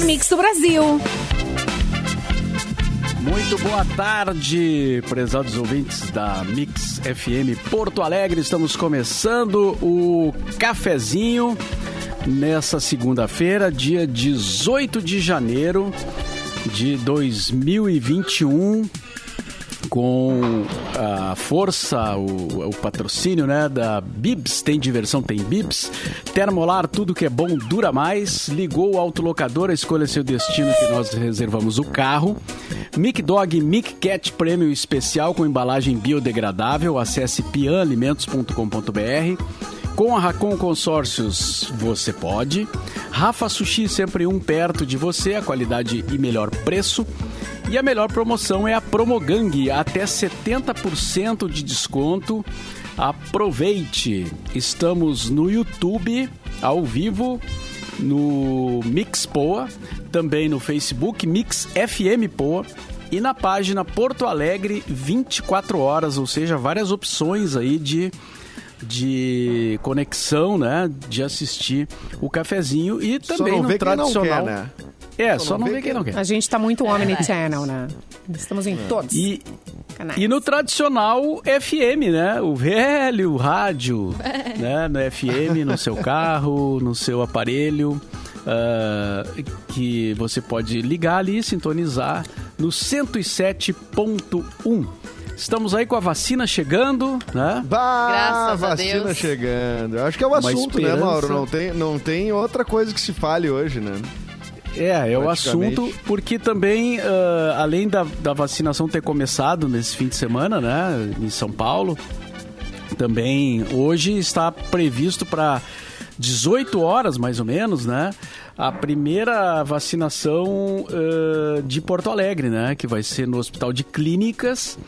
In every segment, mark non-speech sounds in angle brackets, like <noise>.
mix do Brasil. Muito boa tarde, prezados ouvintes da Mix FM Porto Alegre. Estamos começando o cafezinho nessa segunda-feira, dia 18 de janeiro de 2021 com a força, o, o, patrocínio né, da Bibs, tem diversão, tem Bibs. Termolar, tudo que é bom dura mais. Ligou o autolocador, escolha seu destino que nós reservamos o carro. Mic Dog Mic Cat Prêmio Especial com embalagem biodegradável. Acesse pianalimentos.com.br. Com a Racon Consórcios você pode. Rafa Sushi, sempre um perto de você, a qualidade e melhor preço. E a melhor promoção é a Promogang, até 70% de desconto. Aproveite! Estamos no YouTube, ao vivo, no Mix Poa, também no Facebook Mix FM Poa e na página Porto Alegre 24 horas, ou seja, várias opções aí de de conexão, né, de assistir o cafezinho e também no tradicional. Quer, né? É, só, só não vê quem não quer. A gente tá muito Omni-Channel, né? Estamos em todos. E, e no tradicional FM, né? O velho rádio, né? No FM, no seu carro, no seu aparelho. Uh, que você pode ligar ali, sintonizar no 107.1. Estamos aí com a vacina chegando, né? Bah, Graças vacina a Deus. chegando. Acho que é o assunto, né, Mauro? Não tem, não tem outra coisa que se fale hoje, né? É, é o assunto, porque também, uh, além da, da vacinação ter começado nesse fim de semana, né, em São Paulo, também hoje está previsto para 18 horas, mais ou menos, né? A primeira vacinação uh, de Porto Alegre, né? Que vai ser no Hospital de Clínicas.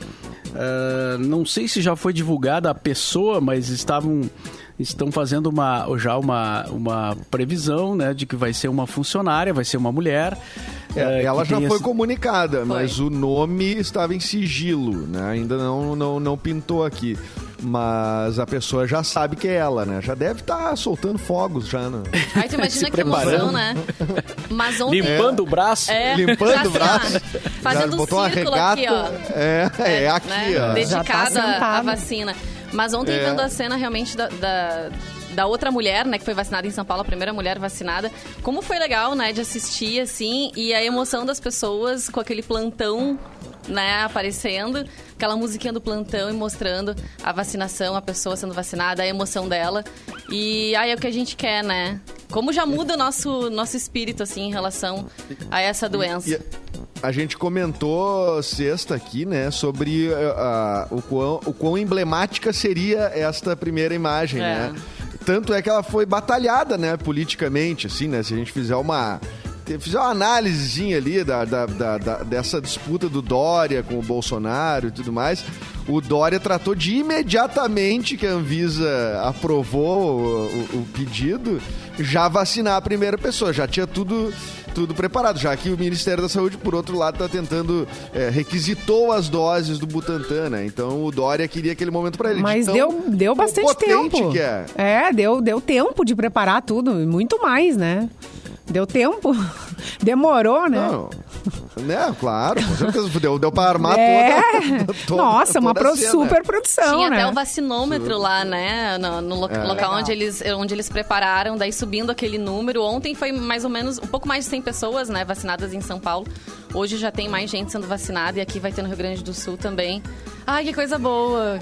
Uh, não sei se já foi divulgada a pessoa, mas estavam estão fazendo uma, já uma, uma previsão né, de que vai ser uma funcionária, vai ser uma mulher. É, ela já foi esse... comunicada, mas o nome estava em sigilo, né? ainda não, não, não pintou aqui. Mas a pessoa já sabe que é ela, né? Já deve estar tá soltando fogos já, né? Ai, tu imagina <laughs> que emoção, né? Mas ontem... Limpando o braço. É, Limpando o braço. Fazendo já um botou círculo regata, aqui, ó. É, é, é aqui, né? ó. Dedicada tá à vacina. Mas ontem, é. vendo a cena realmente da, da, da, outra mulher, né, que foi vacinada em São Paulo, a primeira mulher vacinada, como foi legal, né, de assistir, assim, e a emoção das pessoas com aquele plantão, né, aparecendo, aquela musiquinha do plantão e mostrando a vacinação, a pessoa sendo vacinada, a emoção dela. E aí é o que a gente quer, né? Como já muda o nosso, nosso espírito, assim, em relação a essa doença. E, a gente comentou sexta aqui, né, sobre uh, o, quão, o quão emblemática seria esta primeira imagem, é. né? Tanto é que ela foi batalhada, né, politicamente, assim, né? Se a gente fizer uma fizer uma análisezinha ali da, da, da, da, dessa disputa do Dória com o Bolsonaro e tudo mais, o Dória tratou de imediatamente que a Anvisa aprovou o, o, o pedido, já vacinar a primeira pessoa. Já tinha tudo tudo preparado, já que o Ministério da Saúde, por outro lado, está tentando, é, requisitou as doses do Butantan, né? Então o Dória queria aquele momento para ele. Mas deu, deu bastante tempo. É. é, deu, deu tempo de preparar tudo, muito mais, né? Deu tempo. Demorou, né? Não. Né, claro, com certeza. Deu, deu pra armar é. toda, toda, <laughs> Nossa, toda uma pro, super produção, Tinha né? até o vacinômetro lá, né? No, no lo é. local onde eles, onde eles prepararam, daí subindo aquele número. Ontem foi mais ou menos um pouco mais de 100 pessoas, né? Vacinadas em São Paulo. Hoje já tem mais gente sendo vacinada e aqui vai ter no Rio Grande do Sul também. Ai, que coisa boa!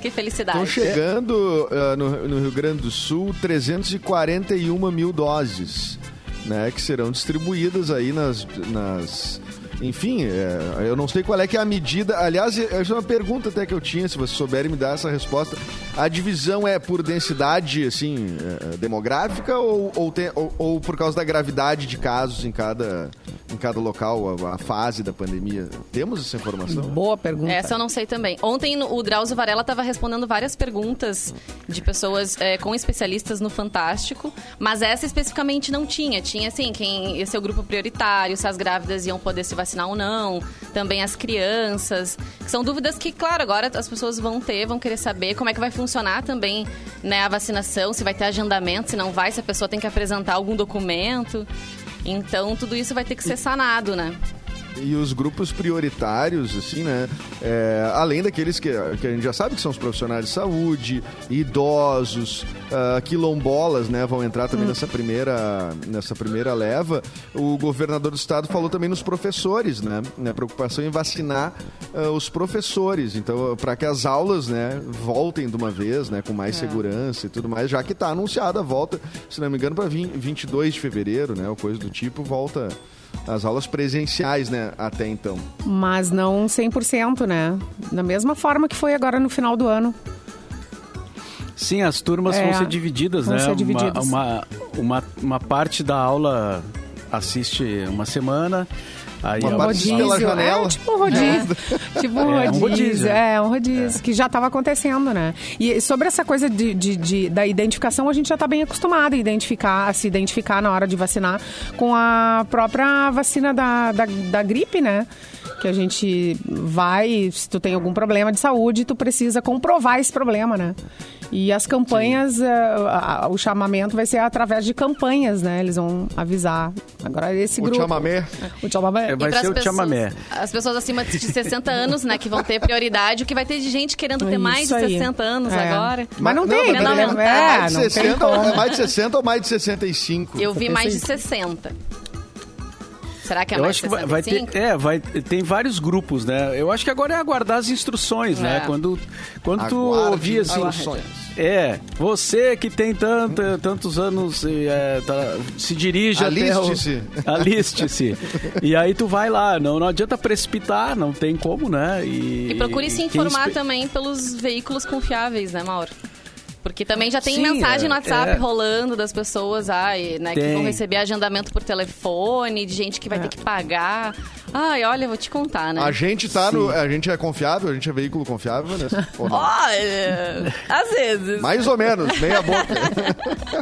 Que felicidade. Estão chegando uh, no, no Rio Grande do Sul 341 mil doses né, que serão distribuídas aí nas, nas enfim, é, eu não sei qual é que é a medida. Aliás, essa é uma pergunta até que eu tinha, se vocês souberem me dar essa resposta. A divisão é por densidade, assim, é, demográfica ou, ou, tem, ou, ou, por causa da gravidade de casos em cada, em cada local, a, a, fase da pandemia? Temos essa informação? Boa pergunta. Essa eu não sei também. Ontem o Drauzio Varela estava respondendo várias perguntas de pessoas é, com especialistas no Fantástico, mas essa especificamente não tinha. Tinha, assim, quem esse é o grupo prioritário, se as grávidas iam poder se vacinar vacinar ou não, também as crianças. são dúvidas que, claro, agora as pessoas vão ter, vão querer saber como é que vai funcionar também né, a vacinação, se vai ter agendamento, se não vai, se a pessoa tem que apresentar algum documento. Então, tudo isso vai ter que ser sanado, né? E os grupos prioritários, assim, né? É, além daqueles que, que a gente já sabe que são os profissionais de saúde, idosos, uh, quilombolas, né? Vão entrar também hum. nessa, primeira, nessa primeira leva. O governador do estado falou também nos professores, né? A preocupação em vacinar uh, os professores. Então, para que as aulas, né, voltem de uma vez, né? Com mais é. segurança e tudo mais, já que está anunciada a volta, se não me engano, para 22 de fevereiro, né? Ou coisa do tipo, volta as aulas presenciais, né, até então. Mas não 100%, né? Da mesma forma que foi agora no final do ano. Sim, as turmas é, vão ser divididas, vão né? Ser divididas. Uma, uma, uma, uma parte da aula assiste uma semana, Aí uma é rodízio, pela janela. É, tipo um rodízio. <laughs> É. tipo um rodízio. É, um rodízio. É, um rodízio, é. que já estava acontecendo, né? E sobre essa coisa de, de, de, da identificação, a gente já está bem acostumado a identificar, a se identificar na hora de vacinar com a própria vacina da, da, da gripe, né? Que a gente vai, se tu tem algum problema de saúde, tu precisa comprovar esse problema, né? E as campanhas, uh, o chamamento vai ser através de campanhas, né? Eles vão avisar. Agora esse grupo. O chamamé. O chamamé. É, vai ser o pessoas, chamamé. As pessoas acima de 60 anos, né, que vão ter prioridade, o que vai ter de gente querendo ter mais de 60 anos é. agora. Mas não, não tem, não, não, não, é, mais de 60, é mais de 60 ou mais de 65? Eu vi mais de 60. Será que é eu mais acho que vai, vai ter, é, vai tem vários grupos, né? Eu acho que agora é aguardar as instruções, né? é. né? Quando quando tu ouvia assim, é, você que tem tanto, tantos anos é, tá, se dirige Aliste-se. até o... <laughs> Aliste-se. e aí tu vai lá, não, não adianta precipitar, não tem como, né? E, e procure se informar também pelos veículos confiáveis, né, Mauro? Porque também já tem Sim, mensagem no é, WhatsApp é. rolando das pessoas, ai, né, que vão receber agendamento por telefone, de gente que vai é. ter que pagar. Ai, olha, vou te contar, né? A gente tá Sim. no. A gente é confiável? A gente é veículo confiável, né? <laughs> Olha, às vezes. Mais ou menos, meia boca.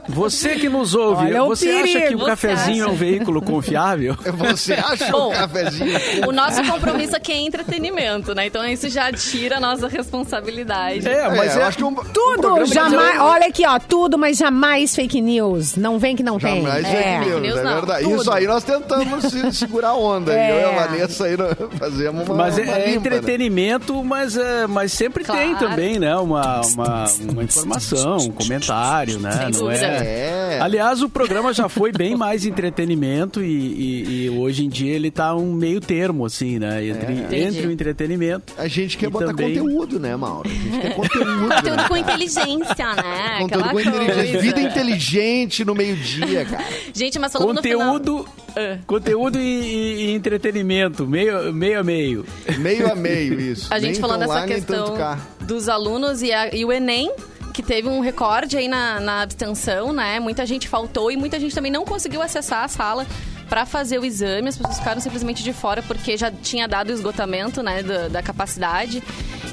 <laughs> Você que nos ouve, olha você acha que o cafezinho acha? é um veículo confiável? <laughs> Você acha Bom, o cafezinho? O nosso compromisso aqui é entretenimento, né? Então isso já tira a nossa responsabilidade. É, mas é, eu acho que um, tudo, um jamais. Olha aqui, ó, tudo, mas jamais fake news. Não vem que não jamais tem. Jamais fake é. news, news é verdade. Tudo. Isso aí nós tentamos <laughs> segurar a onda. É. Eu Vanessa aí fazemos uma. Mas é, uma limpa, né? entretenimento, né? mas, é, mas sempre claro. tem também, né? Uma, uma, uma informação, um comentário, né? Não é... é. Aliás, o programa já foi bem mais entretenimento e, e, e hoje em dia ele tá um meio termo, assim, né? Entre, é. entre o entretenimento. A gente quer botar também... conteúdo, né, Mauro? A gente quer conteúdo. <laughs> conteúdo né? com inteligência, né? <laughs> Conteúdo Aquela com inteligência. Vida inteligente no meio-dia, cara. Gente, mas falando conteúdo, final... Conteúdo e, e entretenimento entretenimento, meio, meio a meio. Meio a <laughs> meio, isso. A gente nem falando dessa questão dos alunos e, a, e o Enem, que teve um recorde aí na, na abstenção, né? Muita gente faltou e muita gente também não conseguiu acessar a sala para fazer o exame. As pessoas ficaram simplesmente de fora porque já tinha dado o esgotamento, né, da, da capacidade.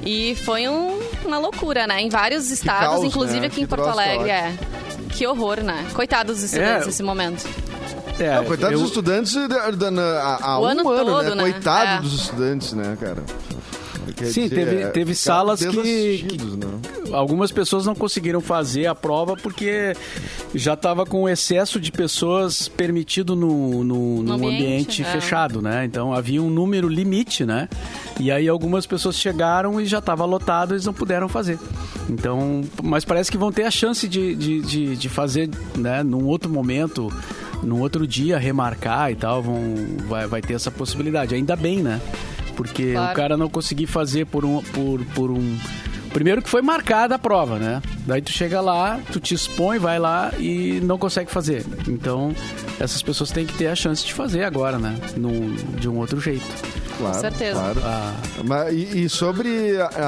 E foi um, uma loucura, né? Em vários estados, caos, inclusive né? aqui que em Porto Alegre. É. Que horror, né? Coitados dos estudantes é. nesse momento. É, não, coitado eu... dos estudantes há, há um ano, ano todo, né? né? Coitado é. dos estudantes, né, cara? Quer Sim, dizer, teve, é, teve salas que, que né? algumas pessoas não conseguiram fazer a prova porque já estava com excesso de pessoas permitido no, no, no ambiente, ambiente é. fechado, né? Então havia um número limite, né? E aí algumas pessoas chegaram e já estava lotado, eles não puderam fazer. Então, mas parece que vão ter a chance de, de, de, de fazer, né, num outro momento no outro dia remarcar e tal, vão, vai, vai ter essa possibilidade. Ainda bem, né? Porque claro. o cara não conseguir fazer por um, por, por um. Primeiro que foi marcada a prova, né? Daí tu chega lá, tu te expõe, vai lá e não consegue fazer. Então, essas pessoas têm que ter a chance de fazer agora, né? De um outro jeito. Claro, Com certeza. Claro. Ah. Mas, e, e, sobre,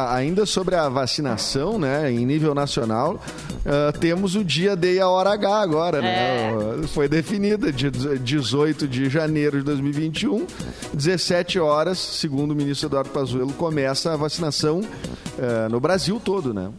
ainda sobre a vacinação, né, em nível nacional, uh, temos o dia D e a hora H agora, né? é. né? Foi definida, de 18 de janeiro de 2021, 17 horas, segundo o ministro Eduardo Pazuello, começa a vacinação uh, no Brasil todo, né?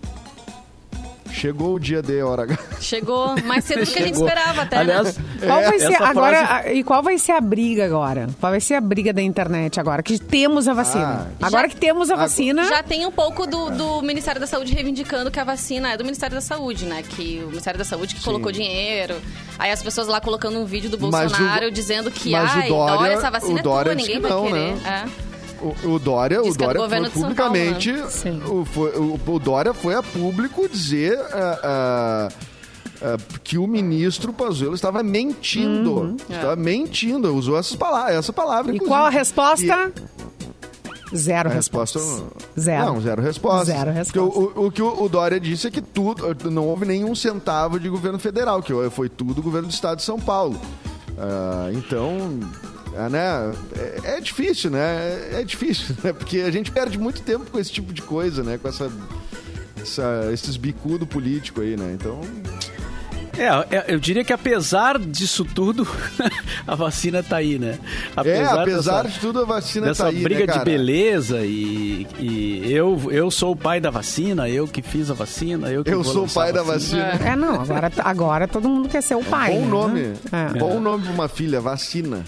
Chegou o dia de hora H. Chegou mais cedo do que a gente esperava até. Aliás, né? Qual vai ser Essa agora? frase- a- E qual vai ser a briga agora? Qual vai ser a briga da internet agora? Que temos a vacina. Ah, agora já- que temos a vacina. Já tem um pouco do, do Ministério da Saúde reivindicando que a vacina é do Ministério da Saúde, né? Que o Ministério da Saúde que colocou dinheiro. Aí as pessoas lá colocando um vídeo do Mas o- Bolsonaro dizendo que, mas o ai, Dória- Dória, essa vacina o é tua, ninguém que vai não, querer. né? É. O, o Dória, Diz o é Dória foi São Paulo, publicamente. né? O, foi- o- o Dória foi a público dizer ah, ah, que o ministro Pazuello estava mentindo. Estava mentindo, usou essas palavras, essa palavra. E inclusive. qual a resposta? Zero A resposta. respostas. Zero. Não, zero resposta. Zero resposta. o, o- o que o, Dória disse é que tudo, não houve nenhum centavo de governo federal, que foi tudo governo do estado de São Paulo. Ah, então, é, né, é, é difícil, né? É, é difícil, <laughs> né? Porque a gente perde muito tempo com esse tipo de coisa, né? Com essa, essa- esses bicudo político aí, né? Então, É, é, eu diria que apesar disso tudo, <laughs> a vacina tá aí, né? é, apesar dessa- de tudo, a vacina tá aí, briga né, de beleza e, e eu, eu sou o pai da vacina, eu que fiz a vacina, eu que Eu vou sou o pai da vacina. É, não, agora, agora todo mundo quer ser o pai. Bom né? nome. É. Bom nome pra uma filha, vacina.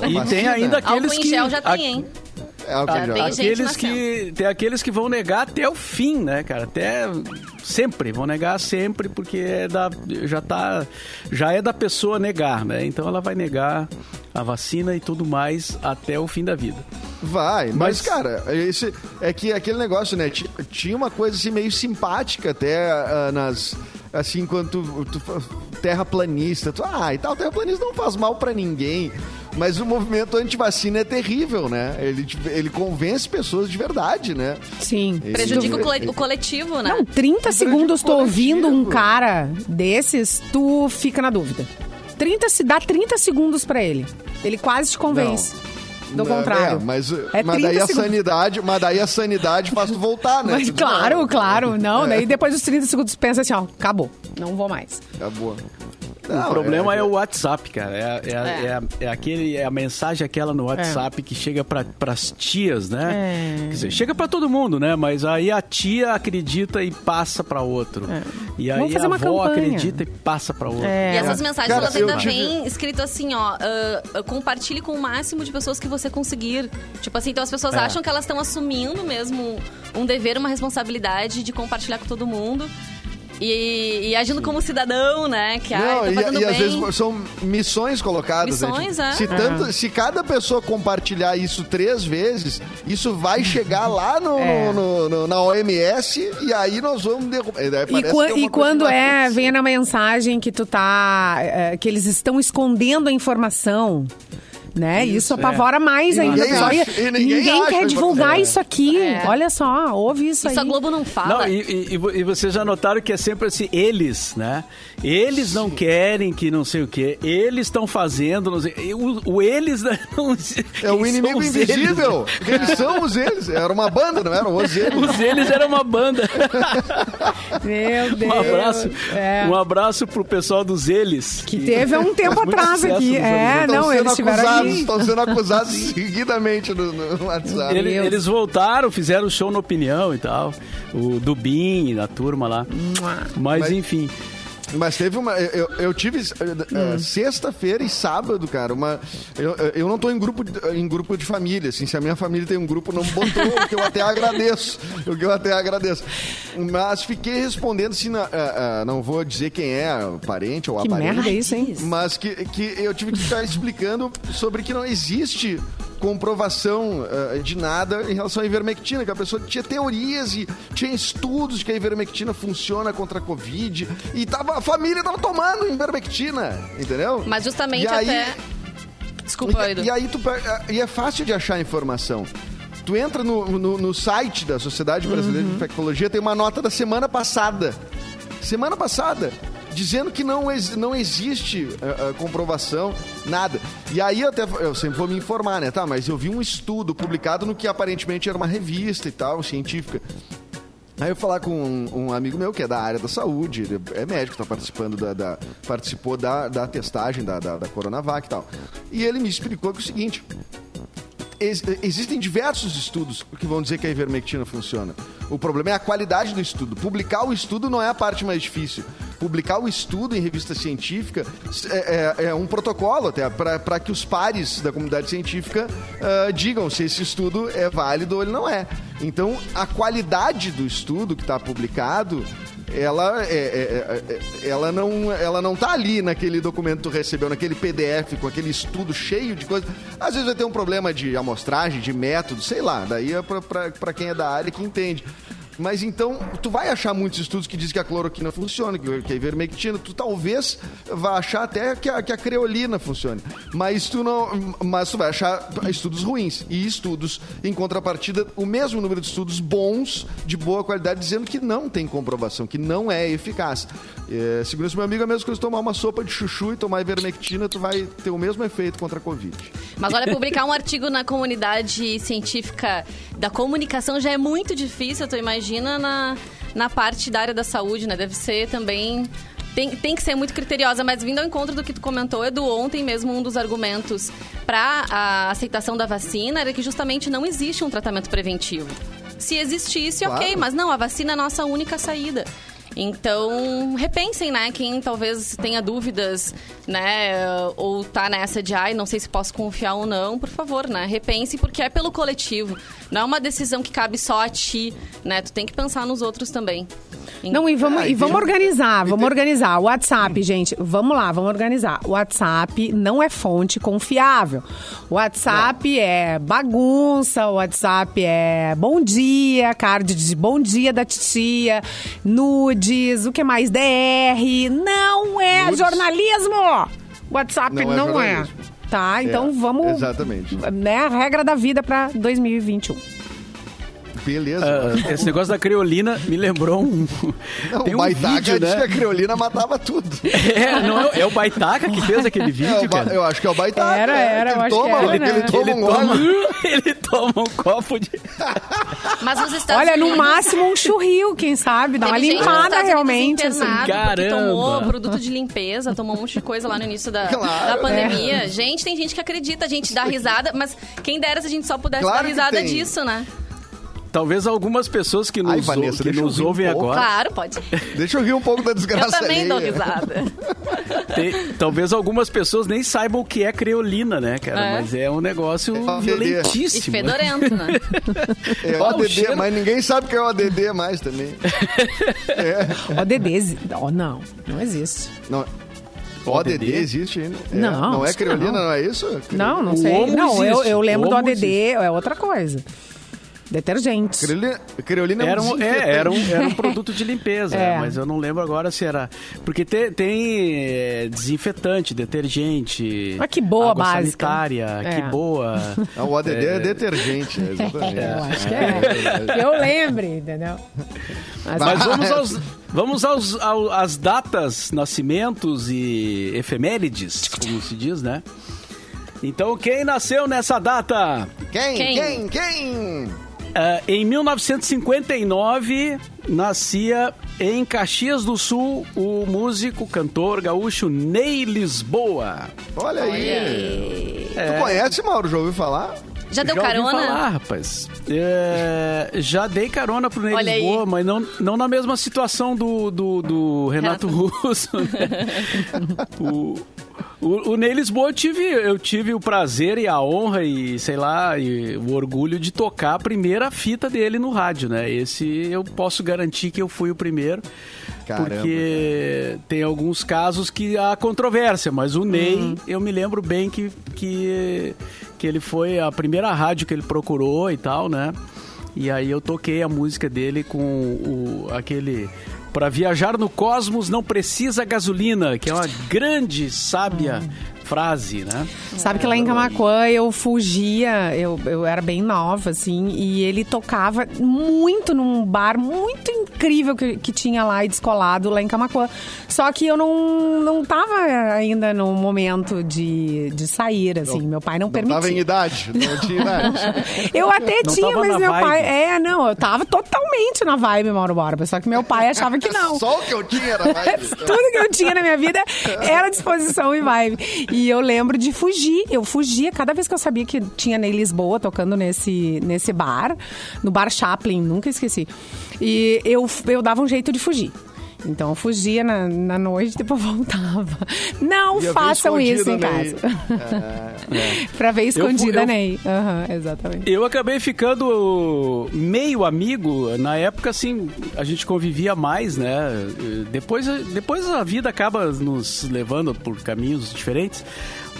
E Vacina. tem ainda aqueles em que gel já a- tem, hein? É o que Já já- tem gente aqueles que tem aqueles que vão negar até o fim, né, cara? Até sempre vão negar sempre porque é da já tá já é da pessoa negar, né? Então ela vai negar a vacina e tudo mais até o fim da vida. Vai, mas, Mas- cara, esse, é que aquele negócio, né? ti- Tinha uma coisa assim meio simpática até ah, nas. Assim, enquanto tu, tu, terraplanista, tu, ah, e tal, terraplanista não faz mal pra ninguém. Mas o movimento antivacina é terrível, né? Ele, ele convence pessoas de verdade, né? Sim. Esse- Prejudica o, cole- o coletivo, né? Não, 30 Um segundos tu coletivo. ouvindo um cara desses, tu fica na dúvida. 30, se dá 30 segundos pra ele. Ele quase te convence. Do Não, contrário. é, mas, É mas 30 daí a sanidade, mas daí a sanidade faz tu voltar, né? Mas claro, não, claro. Não, É. daí depois dos 30 segundos tu pensa assim, ó, acabou. Não vou mais. Acabou. O problema é, o WhatsApp, cara. É, é, É. é, é aquele, é a mensagem aquela no WhatsApp que chega para as tias, né? É. Quer dizer, chega para todo mundo, né? Mas aí a tia acredita e passa para outro. E aí Vamos fazer a uma avó campanha. acredita e passa para outro. É. E essas mensagens, Cara, elas ainda vêm escrito assim, ó, ah, compartilhe com o máximo de pessoas que você conseguir. Tipo assim, então as pessoas É. acham que elas estão assumindo mesmo um dever, uma responsabilidade de compartilhar com todo mundo. E, e agindo como cidadão, né? Que ai, Não, e, fazendo e bem. às vezes são missões colocadas. né? Missões, Tipo, é. se, tanto, se cada pessoa compartilhar isso três vezes, isso vai chegar lá no, É. no- no- na OMS e aí nós vamos derrubar. E, quan- e quando é, vem na mensagem que tu tá. é, que eles estão escondendo a informação. Né? Isso, apavora mais E ainda. ninguém acha- e ninguém ninguém acha quer divulgar isso aqui. É. Olha só, ouve isso, Isso aí. a Globo não fala. Não, e, e- e vo- vocês já notaram que é sempre assim, eles, né? Eles não querem que não sei o quê, eles estão fazendo, não sei, o, o eles né, <laughs> não É o inimigo invisível. Eles? Eles são os eles. Era uma banda, não eram os eles. Os eles era uma banda. <laughs> Meu Deus. Um abraço, É. um abraço pro pessoal dos eles. Que teve há um tempo atrás aqui. É, 80. não, eles tiveram acusados, estão sendo acusados seguidamente no, no WhatsApp. Ele- eles voltaram, fizeram show no Opinião e tal. O Dubin, a turma lá. Mas, Mas- enfim. Mas teve uma. Eu, eu tive eh, eh, sexta-feira e sábado, cara. Uma, eu, eu não tô em grupo, de- em grupo de família. Assim, se a minha família tem um grupo, não botou, o que eu até agradeço. O que eu até agradeço. Mas fiquei respondendo assim, na- ah, ah, não vou dizer quem é, parente ou Que merda é isso, hein? Mas que, que eu tive que ficar explicando sobre que não existe comprovação eh, de nada em relação à ivermectina, que a pessoa tinha teorias e tinha estudos de que a ivermectina funciona contra a Covid e tava, a família tava tomando ivermectina, entendeu? Mas justamente E aí- até. Desculpa, Edu. E, e aí tu, pe- e é fácil de achar informação. Tu entra no, no, no site da Sociedade Brasileira de Infectologia, tem uma nota da semana passada. Semana passada. Dizendo que não, não existe eh, eh, comprovação, nada. E aí eu, até, eu sempre vou me informar, né? Tá, mas eu vi um estudo publicado no que aparentemente era uma revista e tal, científica. Aí eu falar com um, um amigo meu que é da área da saúde, é médico, tá participando da, da- participou da, da testagem da, da, da Coronavac e tal. E ele me explicou que é o seguinte: ex, existem diversos estudos que vão dizer que a ivermectina funciona. O problema é a qualidade do estudo. Publicar o estudo não é a parte mais difícil. Publicar o estudo em revista científica é, é, é um protocolo até para que os pares da comunidade científica uh, digam se esse estudo é válido ou ele não é. Então, a qualidade do estudo que está publicado ela, é, é, é, ela, não, ela não tá ali naquele documento que tu recebeu, naquele PDF, com aquele estudo cheio de coisas. Às vezes vai ter um problema de amostragem, de método, sei lá. Daí é para quem é da área que entende. Mas então, tu vai achar muitos estudos que dizem que a cloroquina funciona, que a ivermectina, tu talvez vai achar até que a, que a creolina funcione. Mas tu não. Mas tu vai achar estudos ruins. E estudos, em contrapartida, o mesmo número de estudos bons, de boa qualidade, dizendo que não tem comprovação, que não é eficaz. É, segundo esse meu amigo, é a mesma coisa tomar uma sopa de chuchu e tomar ivermectina, tu vai ter o mesmo efeito contra a Covid. Mas olha, publicar um artigo na comunidade científica da comunicação já é muito difícil, tu imagina imagina na, na parte da área da saúde, né? Deve ser também tem, tem que ser muito criteriosa, mas vindo ao encontro do que tu comentou, Edu, ontem mesmo um dos argumentos para a aceitação da vacina era que justamente não existe um tratamento preventivo. Se existisse, claro. ok, mas não, a vacina é a nossa única saída. Então, repensem, né? Quem talvez tenha dúvidas, né? Ou tá nessa de, ai, não sei se posso confiar ou não, por favor, né? Repense, porque é pelo coletivo. Não é uma decisão que cabe só a ti, né? Tu tem que pensar nos outros também. Não, e vamos, ah, e vamos organizar, vamos organizar. O WhatsApp, gente, vamos lá, vamos organizar. O WhatsApp não é fonte confiável. O WhatsApp é bagunça, o WhatsApp é bom dia, card de bom dia da titia, nudes, o que mais? DR. Não é nudes. jornalismo! O WhatsApp não, é não é. é. Tá, então é, vamos. Exatamente. Né, a regra da vida para 2021. Beleza. Uh, esse negócio da creolina me lembrou um. Não, tem um o Baitaca vídeo, né? que a creolina matava tudo. É, não é, é o Baitaca que fez aquele é, vídeo, é, cara? Eu acho que é o Baitaca. Era, é, era, eu acho toma, que era, ele, né? ele, toma, ele, um toma, <laughs> ele toma um copo de. Mas os Estados Olha, Unidos... no máximo um churril, quem sabe? Dá uma limpada realmente. Assim. Caramba. tomou produto de limpeza, tomou um monte de coisa lá no início da, claro, da pandemia. É. Gente, tem gente que acredita, a gente dá risada, mas quem dera se a gente só pudesse claro dar risada disso, né? Talvez algumas pessoas que nos, Ai, Vanessa, que nos ouvem um agora. Claro, pode. Deixa eu rir um pouco da desgraça. Eu também dou risada. <laughs> Tem, talvez algumas pessoas nem saibam o que é creolina, né, cara? É. Mas é um negócio é violentíssimo. E fedorento, né? <laughs> É o ADD, cheiro... mas ninguém sabe o que é o ADD mais também. <laughs> É. ODD, oh, não, não existe. Não, o ODD existe ainda? É. Não. Não é creolina, não, não é isso? Não, não sei. Não, eu, eu lembro do ODD, existe. é outra coisa. Detergentes. Creolina, creolina é era um, é, era, um, era um produto de limpeza, <laughs> é. mas eu não lembro agora se era. Porque te, tem é, desinfetante, detergente. Ah, que boa água básica. sanitária, é. que boa. <laughs> Ah, o ADD é, detergente, <laughs> exatamente. eu acho que é. eu lembre, entendeu? Mas, mas vamos aos. Vamos aos, aos, às datas, nascimentos e efemérides, como se diz, né? Então, quem nasceu nessa data? Quem? Quem? Quem? quem? Uh, em 1959, nascia em Caxias do Sul o músico, cantor gaúcho Ney Lisboa. Olha aí! É. Tu conhece, Mauro? Já ouviu falar? Já deu já carona? Ouvi falar, rapaz. É, já dei carona pro Ney Olha Lisboa, aí. mas não, não na mesma situação do, do, do Renato, Renato Russo. Né? <laughs> o, o, o Ney Lisboa eu tive, eu tive o prazer e a honra e, sei lá, e o orgulho de tocar a primeira fita dele no rádio, né? Esse eu posso garantir que eu fui o primeiro. Caramba, porque cara. tem alguns casos que há controvérsia, mas o Ney, uhum. eu me lembro bem que, que, que ele foi a primeira rádio que ele procurou e tal, né? E aí eu toquei a música dele com o, aquele para viajar no cosmos não precisa gasolina, que é uma grande sábia frase, né? Sabe que lá em Camacuã eu fugia, eu, eu era bem nova, assim, e ele tocava muito num bar muito incrível que, que tinha lá e descolado lá em Camacuã. Só que eu não, não tava ainda no momento de, de sair, assim, meu pai não, não permitia. Não tava em idade, não tinha idade. <laughs> eu até não tinha, mas meu vibe. pai... É, não, eu tava totalmente na vibe, Mauro Borba, só que meu pai achava que <laughs> não. Só o que eu tinha era vibe. <laughs> Tudo que eu tinha na minha vida era disposição e vibe. E E eu lembro de fugir. Eu fugia cada vez que eu sabia que tinha Ney Lisboa tocando nesse, nesse bar, no Bar Chaplin, nunca esqueci. E eu, eu dava um jeito de fugir. Então eu fugia na, na noite e depois voltava. Não Ia façam isso em casa. É, <laughs> é. pra ver escondida, eu, Ney. Uhum, exatamente. Eu acabei ficando meio amigo. Na época, assim, a gente convivia mais, né? Depois, depois a vida acaba nos levando por caminhos diferentes.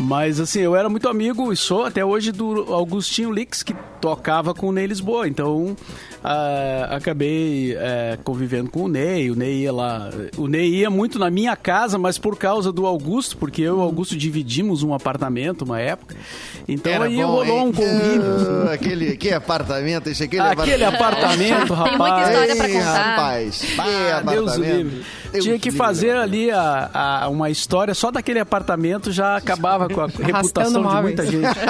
Mas assim, eu era muito amigo e sou até hoje do Augustinho Lix, que tocava com o Ney Lisboa. Então, uh, acabei uh, convivendo com o Ney. O Ney ia lá. O Ney ia muito na minha casa, mas por causa do Augusto, porque eu e o Augusto dividimos um apartamento uma época. Então Era aí bom, rolou hein? um convívio. Uh, aquele que apartamento, esse aquele, aquele apartamento, rapaz. <laughs> Tem muita história pra contar. Rapaz, bah, Deus livre. Deus Tinha que livre, fazer ali a, a, uma história só daquele apartamento já acabava com a reputação de muita gente. <laughs>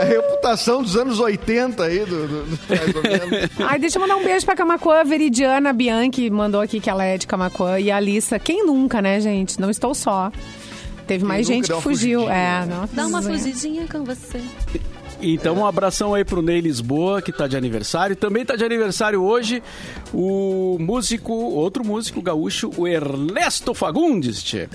a reputação dos anos 80 aí, do, do, do Ai, deixa eu mandar um beijo pra Camacuã, Veridiana Bianchi mandou aqui que ela é de Camacuã. E a Alissa, quem nunca, né, gente? Não estou só. Teve quem mais gente que fugiu. É, nossa. Dá uma fugidinha com você. Então, um abração aí pro Ney Lisboa, que tá de aniversário. Também tá de aniversário hoje o músico, outro músico gaúcho, o Ernesto Fagundes, tchê.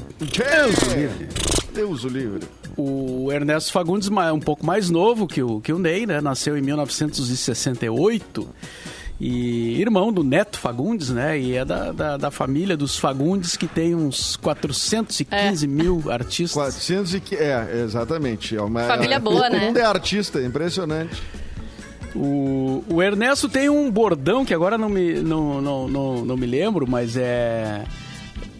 Livre. Deus o livre. O Ernesto Fagundes é um pouco mais novo que o, que o Ney, né? Nasceu em 1968 e irmão do Neto Fagundes, né? E é da, da, da, família dos Fagundes, que tem uns 415 é. mil artistas. 400 e... É, exatamente. É uma, família boa, né? Todo mundo é artista, impressionante. O, o Ernesto tem um bordão que agora não me, não, não, não, não me lembro, mas é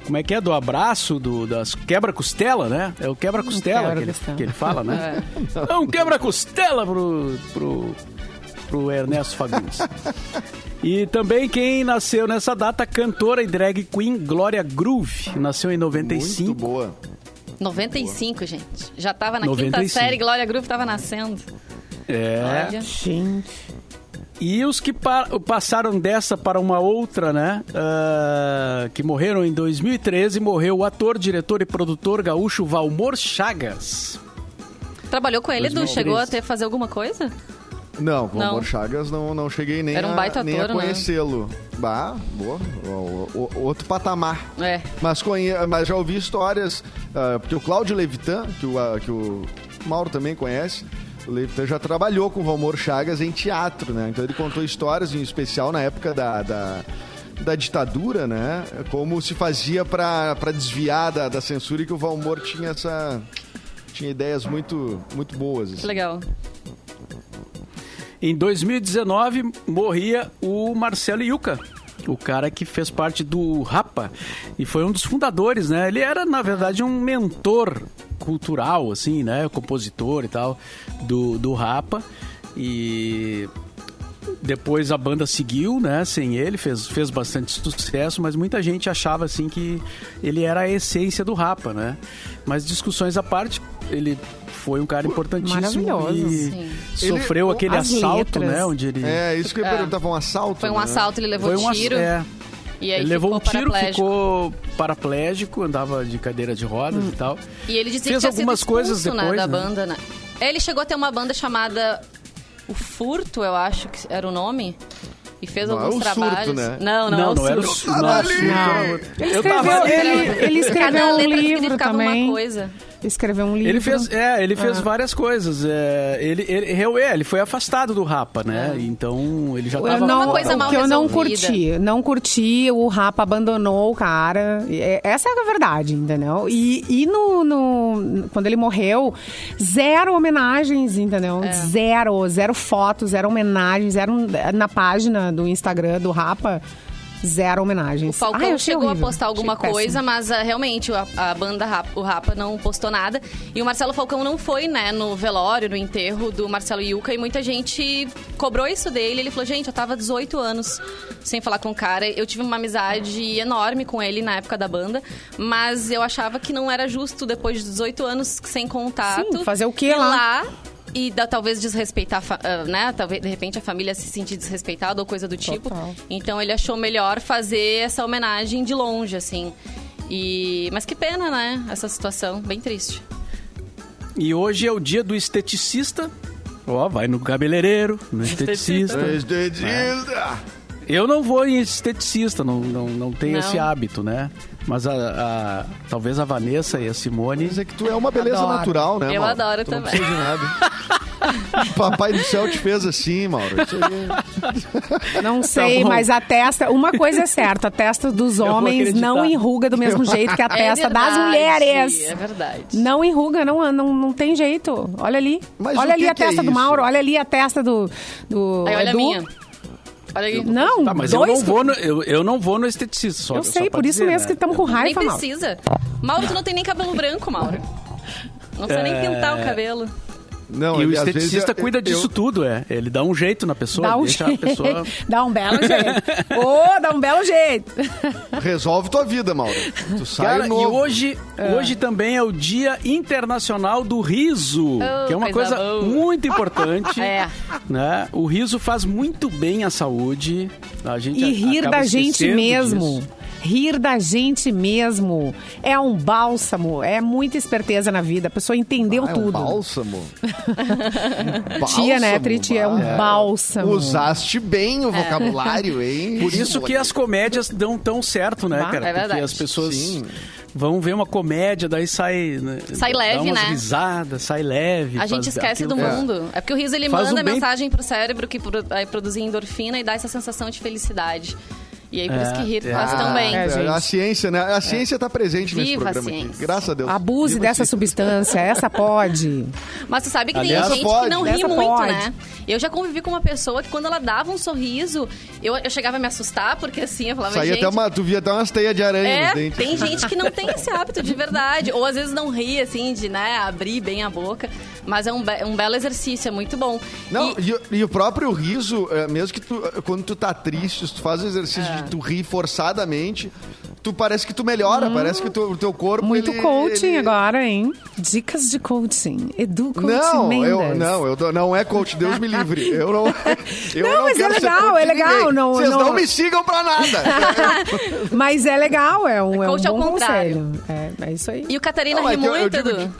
como é que é? Do abraço, do, das quebra-costela, né? É o quebra-costela quebra que, que, ele fala, né? É, é um quebra-costela pro, pro, pro Ernesto Fagundes. E também quem nasceu nessa data, cantora e drag queen Glória Groove. Nasceu em 95. Muito boa. 95, boa. gente. Já tava na 95. quinta série, Glória Groove tava nascendo. É. Olha. Gente. E os que pa passaram dessa para uma outra, né? Uh, que morreram em 2013, morreu o ator, diretor e produtor gaúcho Valmor Chagas. Trabalhou com ele, Edu? Chegou a ter fazer alguma coisa? Não, Valmor Chagas não, não cheguei nem Era um baita a, nem ator, a né? conhecê-lo. Né? Bah, boa. O, o, outro patamar. É. Mas, conhe, mas já ouvi histórias, uh, porque o Cláudio Levitan, que o, uh, que o Mauro também conhece, o Levitan já trabalhou com o Valmor Chagas em teatro, né? Então ele contou histórias, em especial na época da, da, da ditadura, né? Como se fazia para desviar da, da censura e que o Valmor tinha essa... Tinha ideias muito, muito boas. Assim. Legal. Em 2019, morria o Marcelo Yuca, o cara que fez parte do Rapa e foi um dos fundadores, né? Ele era, na verdade, um mentor cultural, assim, né? Compositor e tal, do, do Rapa. E depois a banda seguiu, né, sem ele, fez, fez bastante sucesso, mas muita gente achava assim que ele era a essência do Rapa, né? Mas discussões à parte, ele foi um cara importantíssimo e Sim. sofreu ele, aquele assalto, letras. né, onde ele É, isso que eu ia é. perguntar, foi um assalto. Foi um né? assalto, ele levou foi um tiro. É. E aí ele levou um tiro, ficou paraplégico, andava de cadeira de rodas hum. e tal. E ele dizia Fez que algumas expulso, coisas né, depois né, da né? banda, né? Ele chegou a ter uma banda chamada O Furto, eu acho que era o nome. E fez não alguns é trabalhos. Surto, né? Não, não, não, é o não era o surto. Não, não, Ele escreveu, ele, ele escreveu um livro também. Uma coisa escreveu um livro. Ele fez, é, ele fez ah. várias coisas. É, ele, ele, é, ele foi afastado do Rapa, né? É. Então ele já tava... Não, uma coisa mal que eu não curti. Não curti, o Rapa abandonou o cara. Essa é a verdade, entendeu? E, e no, no quando ele morreu, zero homenagens, entendeu? É. Zero, zero fotos, zero homenagens, zero na página do Instagram do Rapa zero homenagens. O Falcão chegou horrível. a postar alguma achei coisa, péssimo. mas uh, realmente a, a banda Rapa, o Rapa não postou nada. E o Marcelo Falcão não foi, né, no velório, no enterro do Marcelo Yuca. E muita gente cobrou isso dele. Ele falou, gente, eu tava 18 anos sem falar com o cara. Eu tive uma amizade enorme com ele na época da banda. Mas eu achava que não era justo, depois de 18 anos sem contato... Sim, fazer o quê lá? lá e da, talvez desrespeitar, uh, né? Talvez de repente a família se sentir desrespeitada ou coisa do tipo. Total. Então ele achou melhor fazer essa homenagem de longe, assim. E, mas que pena, né? Essa situação, bem triste. E hoje é o dia do esteticista. Ó, vai no cabeleireiro, no esteticista. Esteticista. Eu não vou em esteticista, não, não, não tenho Não. esse hábito, né? Mas a, a- talvez a Vanessa e a Simone. Mas é que tu é uma beleza Adoro. natural, né, Eu Mauro? adoro tu Não também. precisa de nada. <laughs> Papai do céu te fez assim, Mauro. Isso aí- Não sei, Tá mas a testa. Uma coisa é certa: a testa dos homens não enruga do mesmo jeito que a É testa das verdade, mulheres. É verdade. Não enruga, não, não, não tem jeito. Olha ali. Mas olha ali a é testa do isso? Mauro, olha ali a testa do. do Aí olha a Edu. minha. Olha aqui. Não, Tá, mas eu dois. não, vou no, eu, eu não vou no esteticista. Só, Eu só sei, pra por isso dizer, mesmo né? que estamos com Nem raiva, Mauro. precisa. Mauro, tu não tem nem cabelo branco, Mauro. Não precisa nem pintar o cabelo. Não, E o esteticista eu- cuida eu- disso tudo, é. Ele dá um jeito na pessoa, Dá um deixa jeito. a pessoa... <laughs> Dá um belo jeito. <laughs> Ô, dá um belo jeito. Resolve tua vida, Mauro. Tu sai Cara, e novo. hoje, hoje também é o Dia Internacional do Riso, Oh, que é uma coisa coisa muito importante. <laughs> É. né? O riso faz muito bem à saúde. A gente E a- rir da gente mesmo. disso. Rir da gente mesmo. É um bálsamo. É muita esperteza na vida. A pessoa entendeu Ah, é um tudo. bálsamo. <laughs> Um Tia, né, bálsamo, Triti? É um bah. bálsamo. Usaste bem o vocabulário, hein? <laughs> Por isso que as comédias dão tão certo, né, Bah, cara? é Porque verdade. as pessoas Sim. vão ver uma comédia, daí sai... né, Sai dá leve, umas né? risadas, sai leve. A gente esquece aquilo- do É. mundo. É porque o riso ele Faz manda um bem- mensagem pro cérebro que pro- vai produzir endorfina e dá essa sensação de felicidade. E aí por É, isso que rir é. faz tão bem. É, gente. a ciência, né? A ciência tá presente nesse Viva a programa aqui. ciência. Graças a Deus. Abuse Viva a dessa substância. Essa pode. <laughs> Mas tu sabe que Aliás, tem gente pode. que não ri Essa muito, pode. né? Eu já convivi com uma pessoa que quando ela dava um sorriso, eu, eu chegava a me assustar, porque assim, eu falava, Saía gente... até uma, tu via até umas teias de aranha É, nos dentes. tem <laughs> gente que não tem esse hábito de verdade. Ou às vezes não ri, assim, de né, abrir bem a boca. Mas é um, be- um belo exercício, é muito bom. Não, E- e, o- e o próprio riso, é, mesmo que tu, quando tu tá triste, se tu faz o exercício É. de tu rir forçadamente, tu parece que tu melhora, parece que tu- o teu corpo. Muito ele- coaching ele- agora, hein? Dicas de coaching. Edu Coaching Não, Mendes. eu, não, eu tô- não é coach, Deus me livre. Eu não, <laughs> eu Não, mas é legal, é legal, não- Vocês não- não... me sigam pra nada. <laughs> Mas é legal, é um, é um coach ao bom contrário. conselho. É, é isso aí. E o Catarina Não, é ri que eu- eu muito, digo Edu.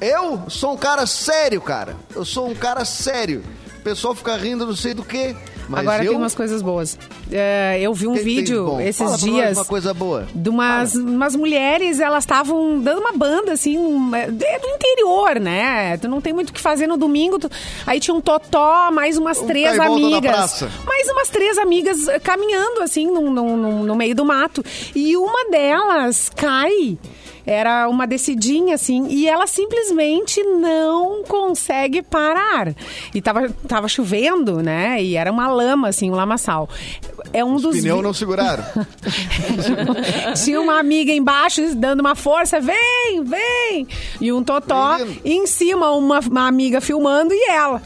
Eu sou um cara sério, cara. Eu sou um cara sério. O pessoal fica rindo não sei do quê. Mas Agora eu... tem umas coisas boas. É, eu vi um Tem- tem vídeo bom. esses Fala dias uma coisa boa. de umas, umas mulheres, elas estavam dando uma banda, assim, um- é, do interior, né? Tu não tem muito o que fazer no domingo. tu- Aí tinha um totó, mais umas Um três na amigas. Mais umas três amigas eh, caminhando, assim, no, no, no- no meio do mato. E uma delas cai. Era uma descidinha, assim, e ela simplesmente não consegue parar. E tava, tava chovendo, né? E era uma lama, assim, um lamaçal. É um dos Pneu vi- não seguraram. <laughs> tinha uma amiga embaixo dando uma força, vem, vem! E um totó e em cima uma, uma amiga filmando e ela.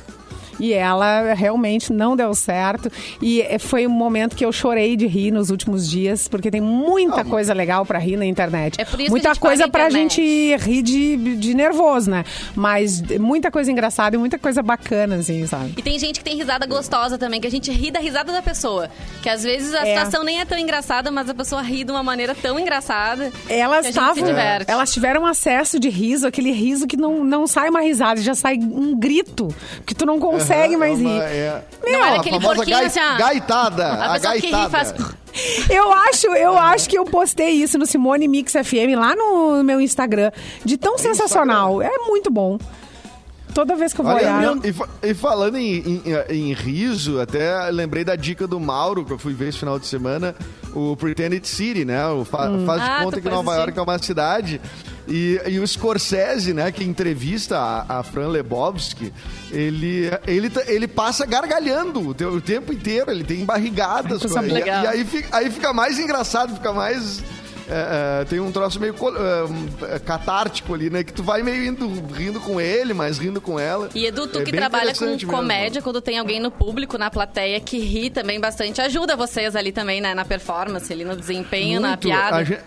E ela realmente não deu certo. E eh, foi um momento que eu chorei de rir nos últimos dias, porque tem muita Ah, coisa legal pra rir na internet. É por isso que muita a gente coisa pra gente rir de, de nervoso, né? Mas muita coisa engraçada e muita coisa bacana, assim, sabe? E tem gente que tem risada gostosa também, que a gente ri da risada da pessoa. Que às vezes a É. situação nem é tão engraçada, mas a pessoa ri de uma maneira tão engraçada. Elas estavam. Elas tiveram acesso de riso, aquele riso que não, não sai uma risada, já sai um grito, que tu não consegue Aham, mais é rir. é- Não era aquele porquinho gai- assim, ó. gaitada. A A, pessoa que ri gaitada. faz... Eu acho, eu acho que eu postei isso no Simone Mix FM lá no meu Instagram. De tão sensacional. É muito bom. Toda vez que eu vou Olha, olhar. e, e falando em, em- em riso, até lembrei da dica do Mauro, que eu fui ver esse final de semana, o Pretended City, né? O fa- Faz de Ah, conta que Nova. York é uma cidade. E, e o Scorsese, né, que entrevista a, a Fran Lebowski, ele, ele, ele passa gargalhando o, te- o tempo inteiro, ele tem barrigadas. Coisa e, legal. e aí, fica, aí fica mais engraçado, fica mais... é, é, tem um troço meio co- é, catártico ali, né? Que tu vai meio indo, rindo com ele, mas rindo com ela. E Edu, tu É que trabalha com interessante mesmo. comédia, quando tem alguém no público, na plateia, que ri também bastante, ajuda vocês ali também, né? Na performance, ali no desempenho, na Muito. piada. A gen-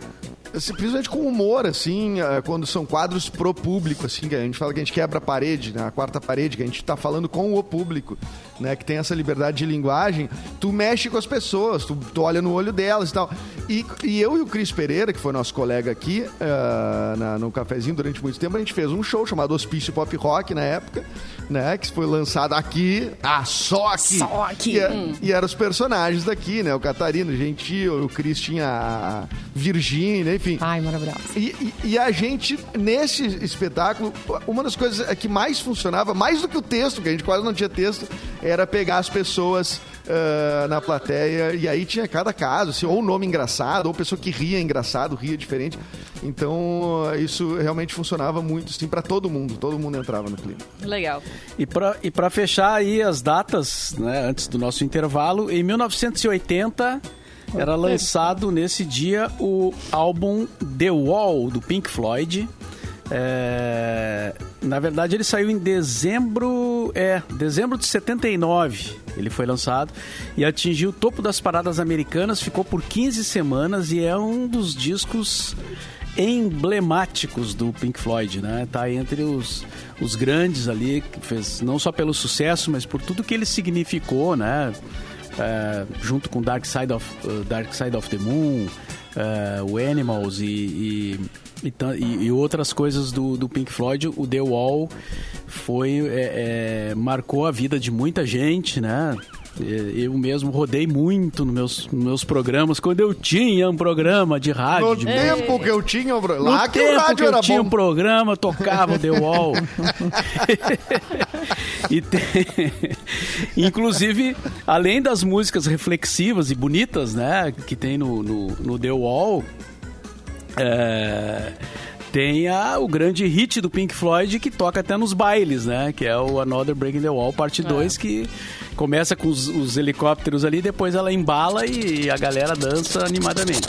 principalmente com humor, assim, uh, quando são quadros pro público, assim, que a gente fala que a gente quebra a parede, né, a quarta parede, que a gente tá falando com o público, né, que tem essa liberdade de linguagem, tu mexe com as pessoas, tu, tu olha no olho delas e tal. E, e eu e o Cris Pereira, que foi nosso colega aqui uh, na, no cafezinho durante muito tempo, a gente fez um show chamado Hospício Pop Rock na época, né, que foi lançado aqui, ah, só aqui. Só aqui. E, é, hum. e eram os personagens daqui, né, o Catarino, o Gentil, o Cris tinha a Virgínia, enfim. Ai, maravilhoso. E, e, e, a gente, nesse espetáculo, uma das coisas que mais funcionava, mais do que o texto, que a gente quase não tinha texto, era pegar as pessoas uh, na plateia. E aí tinha cada caso, assim, ou nome engraçado, ou pessoa que ria engraçado, ria diferente. Então, isso realmente funcionava muito, assim, para todo mundo. Todo mundo entrava no clima. Legal. E para e pra fechar aí as datas, né, antes do nosso intervalo, em 1980 era lançado nesse dia o álbum The Wall, do Pink Floyd. É, na verdade, ele saiu em dezembro, é, dezembro de 79. Ele foi lançado e atingiu o topo das paradas americanas, ficou por 15 semanas e é um dos discos emblemáticos do Pink Floyd, né? Tá entre os, os grandes ali, fez não só pelo sucesso, mas por tudo que ele significou, né? É, junto com Dark Side of, uh, Dark Side of the Moon, uh, o Animals e, e, e, e, outras coisas do, do Pink Floyd, o The Wall foi é, é, marcou a vida de muita gente, né? Eu mesmo rodei muito nos meus, nos meus programas, quando eu tinha um programa de rádio. No de tempo que eu tinha um programa. Lá que o rádio que eu era tinha bom. um programa, tocava The Wall. <laughs> e tem... Inclusive, além das músicas reflexivas e bonitas, né, que tem no, no, no The Wall, é tem a, o grande hit do Pink Floyd que toca até nos bailes, né? Que é o Another Breaking the Wall, parte 2, é. que começa com os, os, helicópteros ali, depois ela embala e a galera dança animadamente.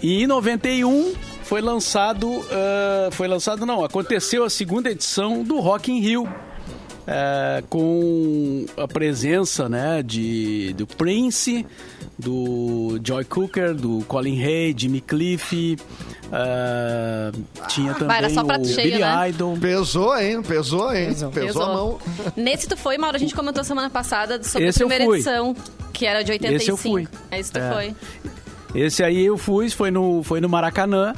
E em 91 foi lançado, uh, foi lançado não, aconteceu a segunda edição do Rock in Rio. Uh, com a presença né, de, do Prince, do Joy Cooker, do Colin Hay, Jimmy Cliff, Uh, tinha também Vai, o cheio, Billy né? Idol. Pesou, hein? Pesou, hein? Pesou, Pesou, a mão. Nesse tu foi, Mauro, a gente comentou semana passada sobre Esse a primeira edição, que era de 85. Esse eu fui. Esse tu é. foi. Esse aí eu fui, foi no, foi no Maracanã.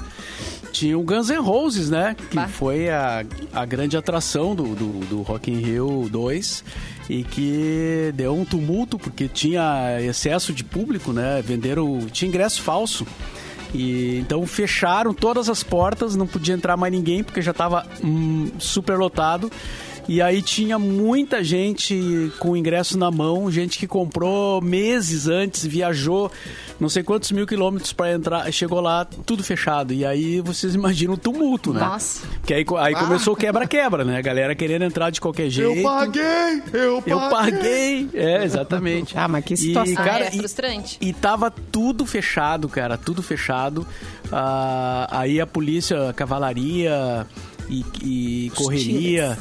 Tinha o Guns N' Roses, né? Que bah. foi a, a grande atração do, do, do Rock in Rio 2 e que deu um tumulto porque tinha excesso de público, né? Venderam... Tinha ingresso falso. E então fecharam todas as portas, não podia entrar mais ninguém porque já estava hum, super lotado. E aí tinha muita gente com ingresso na mão, gente que comprou meses antes, viajou não sei quantos mil quilômetros para entrar, chegou lá tudo fechado. E aí vocês imaginam o tumulto, né? Nossa. Que aí, aí ah. começou quebra-quebra, né? A galera querendo entrar de qualquer jeito. Eu paguei! Eu paguei! Eu paguei! É, exatamente. ah, mas que situação. E, cara, é frustrante. E, e tava tudo fechado, cara, tudo fechado. Ah, aí a polícia, a cavalaria e, e correria.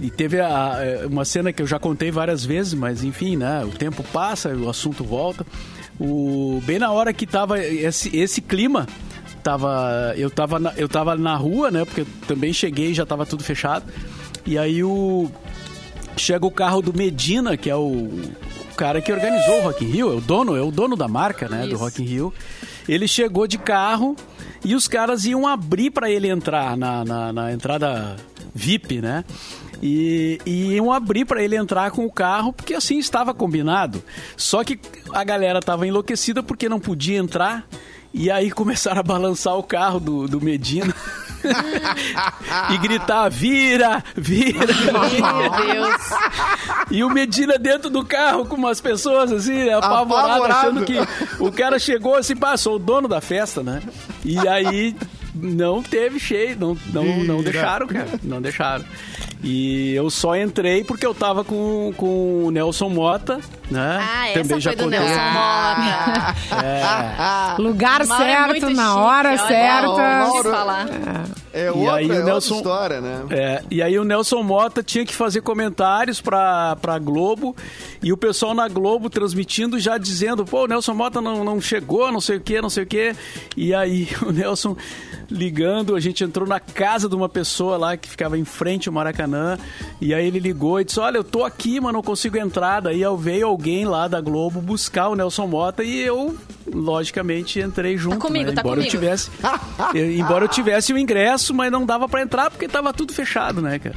E teve a, uma cena que eu já contei várias vezes, mas enfim, né? O tempo passa, o assunto volta. O, bem na hora que tava esse, esse clima, tava, eu, tava na, eu tava na rua, né? Porque eu também cheguei e já tava tudo fechado. E aí o. Chega o carro do Medina, que é o, o cara que organizou o Rock in Rio, é o dono, é o dono da marca, né? Isso. Do Rock in Rio. Ele chegou de carro e os caras iam abrir para ele entrar na, na, na entrada VIP, né? E, e iam abrir para ele entrar com o carro, porque assim estava combinado. Só que a galera estava enlouquecida porque não podia entrar. E aí começaram a balançar o carro do, do Medina. <laughs> e gritar: vira, vira. Meu Deus. E o Medina dentro do carro com umas pessoas assim, apavorado, apavorado. achando que o cara chegou assim, passou o dono da festa, né? E aí não teve cheio, não, não, não deixaram, cara. Não deixaram. E eu só entrei porque eu tava com, com o Nelson Mota, né? Ah, essa Também já foi do Nelson Mota. É. Lugar Mauro é certo, é na hora certa. Vamos falar. É. É outra, aí, é Nelson, história, né? É, e aí o Nelson Mota tinha que fazer comentários pra, pra Globo e o pessoal na Globo transmitindo já dizendo, pô, o Nelson Mota não, não chegou, não sei o que, não sei o que. E aí <laughs> o Nelson ligando, a gente entrou na casa de uma pessoa lá que ficava em frente ao Maracanã e aí ele ligou e disse, olha, eu tô aqui, mas não consigo entrar. Daí veio alguém lá da Globo buscar o Nelson Mota e eu, logicamente, entrei junto. Tá comigo, né? tá embora comigo. Eu tivesse, <laughs> eu, embora eu tivesse o ingresso, mas não dava para entrar porque tava tudo fechado, né, cara?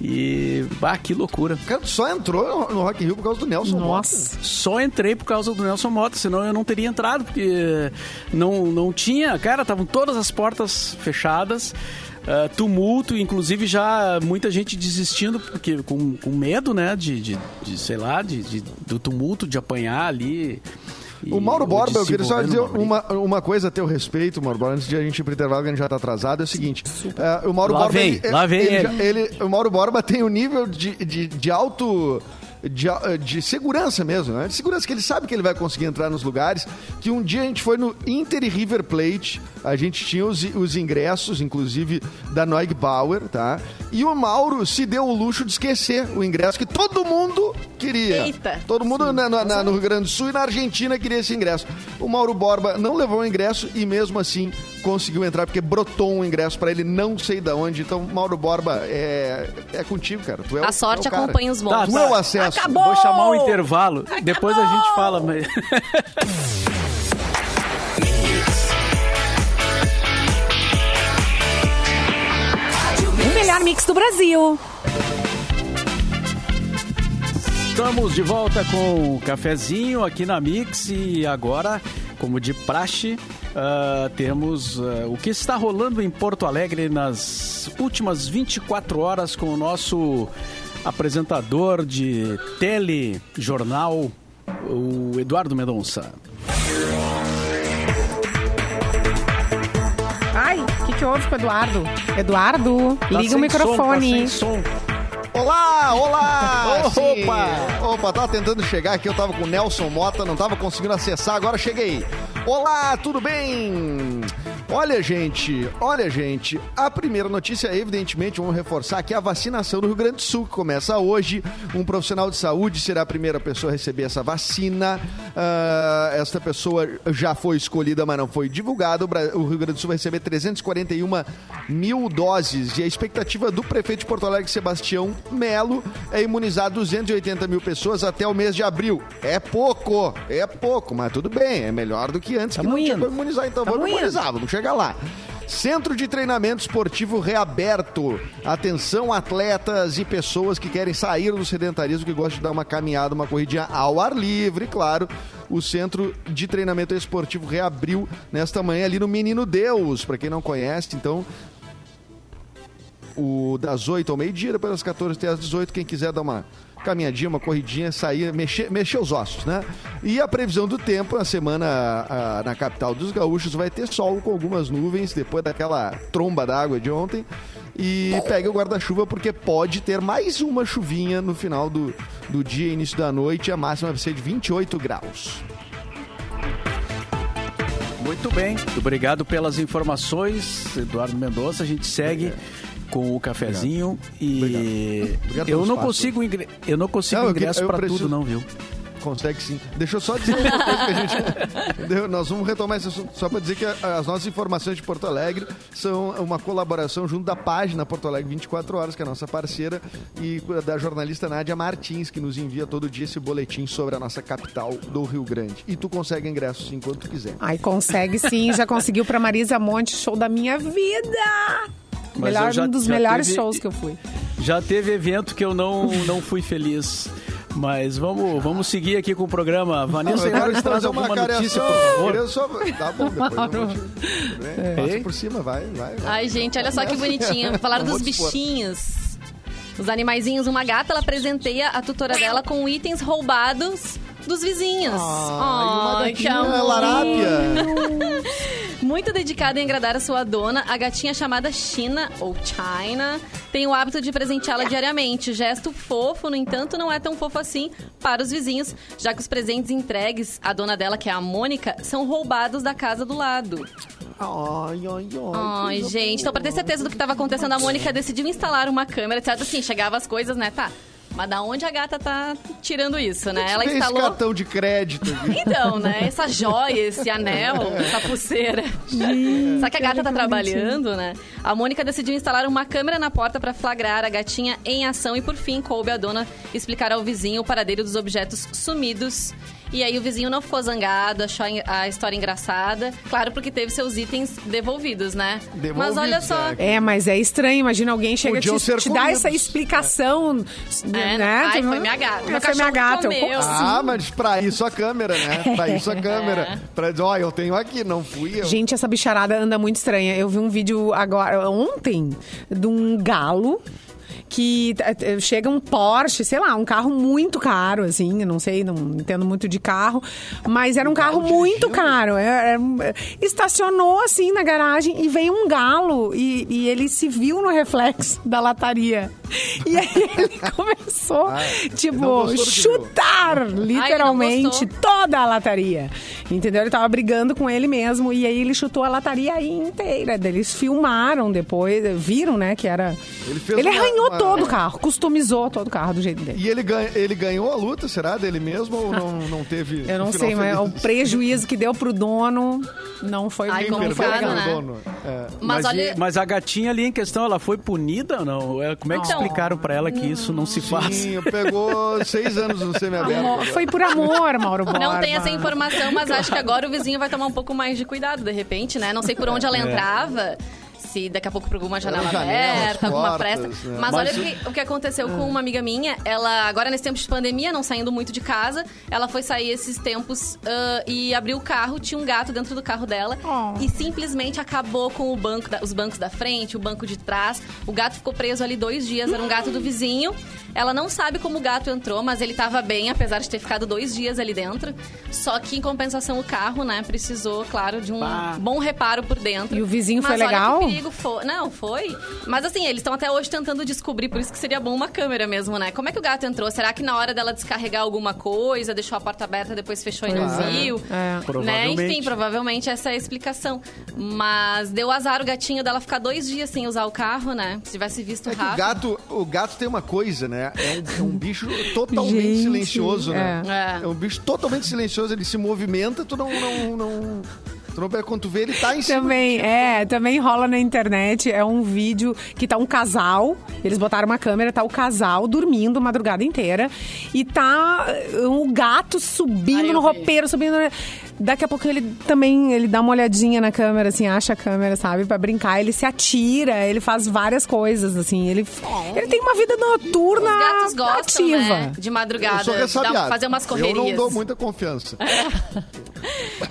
E, bah, que loucura. Cara, tu só entrou no Rock in Rio por causa do Nelson Nossa. Mota. Só entrei por causa do Nelson Mota, senão eu não teria entrado, porque não, não tinha, cara, estavam todas as portas fechadas. Uh, tumulto, inclusive já muita gente desistindo, porque com, com medo, né, de, de, de sei lá, de, de, do tumulto, de apanhar ali. O Mauro Borba, eu queria só dizer uma, uma coisa a teu respeito, Mauro Borba, antes de a gente ir pro intervalo, que a gente já tá atrasado, é o seguinte, uh, o Mauro lá Borba... Vem, ele, lá vem ele, ele. ele. O Mauro Borba tem um nível de, de, de alto de, de segurança mesmo, né? De segurança que ele sabe que ele vai conseguir entrar nos lugares. Que um dia a gente foi no Inter e River Plate, a gente tinha os, os ingressos, inclusive da Noig Bauer, tá? E o Mauro se deu o luxo de esquecer o ingresso que todo mundo queria. Eita. Todo mundo na, na, no Rio Grande do Sul e na Argentina queria esse ingresso. O Mauro Borba não levou o ingresso e mesmo assim conseguiu entrar porque brotou um ingresso para ele, não sei da onde. Então, Mauro Borba, é, é contigo, cara. Tu é a sorte é o acompanha os bons. Tá, tu é o acesso. Acabou! Vou chamar o intervalo. Acabou! Depois a gente fala. Mas... <laughs> melhor mix do Brasil. Estamos de volta com o cafezinho aqui na Mix e agora, como de praxe, uh, temos uh, o que está rolando em Porto Alegre nas últimas 24 horas com o nosso apresentador de telejornal, o Eduardo Mendonça. Que, houve com o Eduardo? Eduardo, Tá liga o microfone. som, tá sem som. Olá, olá! <laughs> Opa! Opa, tava tentando chegar aqui, eu tava com o Nelson Mota, não tava conseguindo acessar, agora cheguei. Olá, tudo bem? Olha, gente, olha, gente, a primeira notícia, evidentemente, vamos reforçar que a vacinação no Rio Grande do Sul, que começa hoje. Um profissional de saúde será a primeira pessoa a receber essa vacina. Ah, esta pessoa já foi escolhida, mas não foi divulgada. O Rio Grande do Sul vai receber 341 mil doses. E a expectativa do prefeito de Porto Alegre, Sebastião Melo, é imunizar 280 mil pessoas até o mês de abril. É pouco, é pouco, mas tudo bem, é melhor do que antes que Tamo não tinha indo. como imunizar. Então Tamo vamos indo. imunizar, vamos chegar lá. Centro de Treinamento Esportivo reaberto. Atenção, atletas e pessoas que querem sair do sedentarismo, que gostam de dar uma caminhada, uma corridinha ao ar livre, claro. O Centro de Treinamento Esportivo reabriu nesta manhã ali no Menino Deus, para quem não conhece, então o das 8 ao meio-dia, depois das 14 até as 18, quem quiser dar uma caminhadinha, uma corridinha, sair, mexer, mexer os ossos, né? E a previsão do tempo, na semana ah, na capital dos gaúchos, vai ter sol com algumas nuvens, depois daquela tromba d'água de ontem. E pegue o guarda-chuva porque pode ter mais uma chuvinha no final do, do dia, início da noite, a máxima vai ser de 28 graus. Muito bem, obrigado pelas informações, Eduardo Mendonça. A gente segue com o cafezinho e Obrigado eu pelo não consigo ingre... eu não consigo Não, eu ingresso eu para preciso- tudo não, viu? Consegue sim. Deixa eu só dizer uma coisa que a gente. <laughs> Entendeu? Nós vamos retomar esse assunto só para dizer que as nossas informações de Porto Alegre são uma colaboração junto da página Porto Alegre 24 Horas, que é a nossa parceira, e da jornalista Nádia Martins, que nos envia todo dia esse boletim sobre a nossa capital do Rio Grande. E tu consegue ingressos sim, quando tu quiser. Ai, consegue sim, já conseguiu pra Marisa Monte, show da minha vida! Melhor, eu já- um dos melhores teve- shows que eu fui. Já teve evento que eu não não fui feliz. Mas vamos, vamos seguir aqui com o programa. Vanessa, Eu te traz alguma notícia, por favor? Queria só... Tá bom, depois eu vou te... né? <laughs> Passa por cima, vai, vai. vai. Ai, gente, olha só que bonitinho. <laughs> Falaram dos bichinhos. Os animaizinhos. Uma gata, ela presenteia a tutora dela com itens roubados dos vizinhos. Ah, e uma gatinha amor. larápia. <laughs> Muito dedicada em agradar a sua dona, a gatinha chamada China, ou China, tem o hábito de presenteá-la diariamente. Gesto fofo, no entanto, não é tão fofo assim para os vizinhos, já que os presentes entregues à dona dela, que é a Mônica, são roubados da casa do lado. Ai, ai, ai. Ai, gente, então pra ter certeza do que estava acontecendo, a Mônica decidiu instalar uma câmera, certo? Assim, chegava as coisas, né? Tá. Mas da onde a gata tá tirando isso, né? Ela instalou. esse cartão de crédito. Então, né? Essa joia, esse anel, essa pulseira. Só que a gata tá trabalhando, né? A Mônica decidiu instalar uma câmera na porta para flagrar a gatinha em ação e, por fim, coube a dona explicar ao vizinho o paradeiro dos objetos sumidos. E aí o vizinho não ficou zangado, achou a história engraçada. Claro, porque teve seus itens devolvidos, né? Mas Devolvidos, olha só. é. É, mas é estranho. Imagina alguém chega e Podiam te, te dar essa explicação, É, né? ai, foi minha gata. É, Meu foi minha cachorro gata. Eu, comeu. Ah, mas pra isso a câmera, né? <laughs> Pra isso a câmera. Pra dizer, ó, eu tenho aqui, não fui eu. Gente, essa bicharada anda muito estranha. Eu vi um vídeo agora, ontem, de um galo que eh, chega um Porsche, sei lá, um carro muito caro, assim, não sei, não entendo muito de carro, mas era um carro muito caro. É, é, estacionou assim na garagem e veio um galo e, e ele se viu no reflexo da lataria. E aí <laughs> ele começou, Ah, tipo, que viu. chutar literalmente gostou. toda a lataria. Entendeu? Ele tava brigando com ele mesmo e aí ele chutou a lataria inteira. Eles filmaram depois, viram, né, que era... Ele Ele arranhou uma- todo o carro, customizou todo o carro do jeito dele. E ele, ganha, ele ganhou a luta, será? Dele mesmo ou não, não teve. Eu não um sei, mas o prejuízo que deu pro dono não foi Ai, complicado, né? dono. É. Mas, Mas, olha. mas a gatinha ali em questão, ela foi punida ou não? É, Como é que Então, explicaram pra ela que isso não se faz? Sim, <laughs> pegou seis anos no semiaberto. Foi por amor, Mauro Borba. Não tem essa informação, mas acho que agora o vizinho vai tomar um pouco mais de cuidado, de repente, né? Não sei por onde ela entrava. Se daqui a pouco por alguma janela janelas, aberta, alguma portas, fresta. né? Mas, Mas olha o- que, o que aconteceu com uma amiga minha. Ela, agora nesse tempo de pandemia, não saindo muito de casa, ela foi sair esses tempos ah, e abriu o carro, tinha um gato dentro do carro dela. Oh. E simplesmente acabou com o banco da- os bancos da frente, o banco de trás. O gato ficou preso ali dois dias, era um gato do vizinho. Ela não sabe como o gato entrou, mas ele tava bem, apesar de ter ficado dois dias ali dentro. Só que, em compensação, o carro, né, precisou, claro, de um Bah. bom reparo por dentro. E o vizinho mas foi olha legal? Foi. Não, foi. Mas assim, eles estão até hoje tentando descobrir, por isso que seria bom uma câmera mesmo, né? Como é que o gato entrou? Será que na hora dela descarregar alguma coisa, deixou a porta aberta, depois fechou e não Pois é. viu? É. Né? Provavelmente. Enfim, provavelmente essa é a explicação. Mas deu azar o gatinho dela ficar dois dias sem usar o carro, né? Se tivesse visto É que o rápido. gato, o gato tem uma coisa, né? É um, é um bicho totalmente Gente, silencioso, né? é. É. um bicho totalmente silencioso, ele se movimenta, tu não. não, não tu não quando tu vê, ele tá em cima. Também, é, também rola na internet, é um vídeo que tá um casal, eles botaram uma câmera, tá o casal dormindo a madrugada inteira e tá o gato Ai, subindo eu no vi. roupeiro, subindo. Daqui a pouco ele também, ele dá uma olhadinha na câmera, assim, acha a câmera, sabe, pra brincar, ele se atira, ele faz várias coisas, assim, ele, ele tem uma vida noturna Os gatos gostam, ativa. né? De Eu madrugada, ressabiado. fazer umas correrias. Eu não dou muita confiança. <laughs>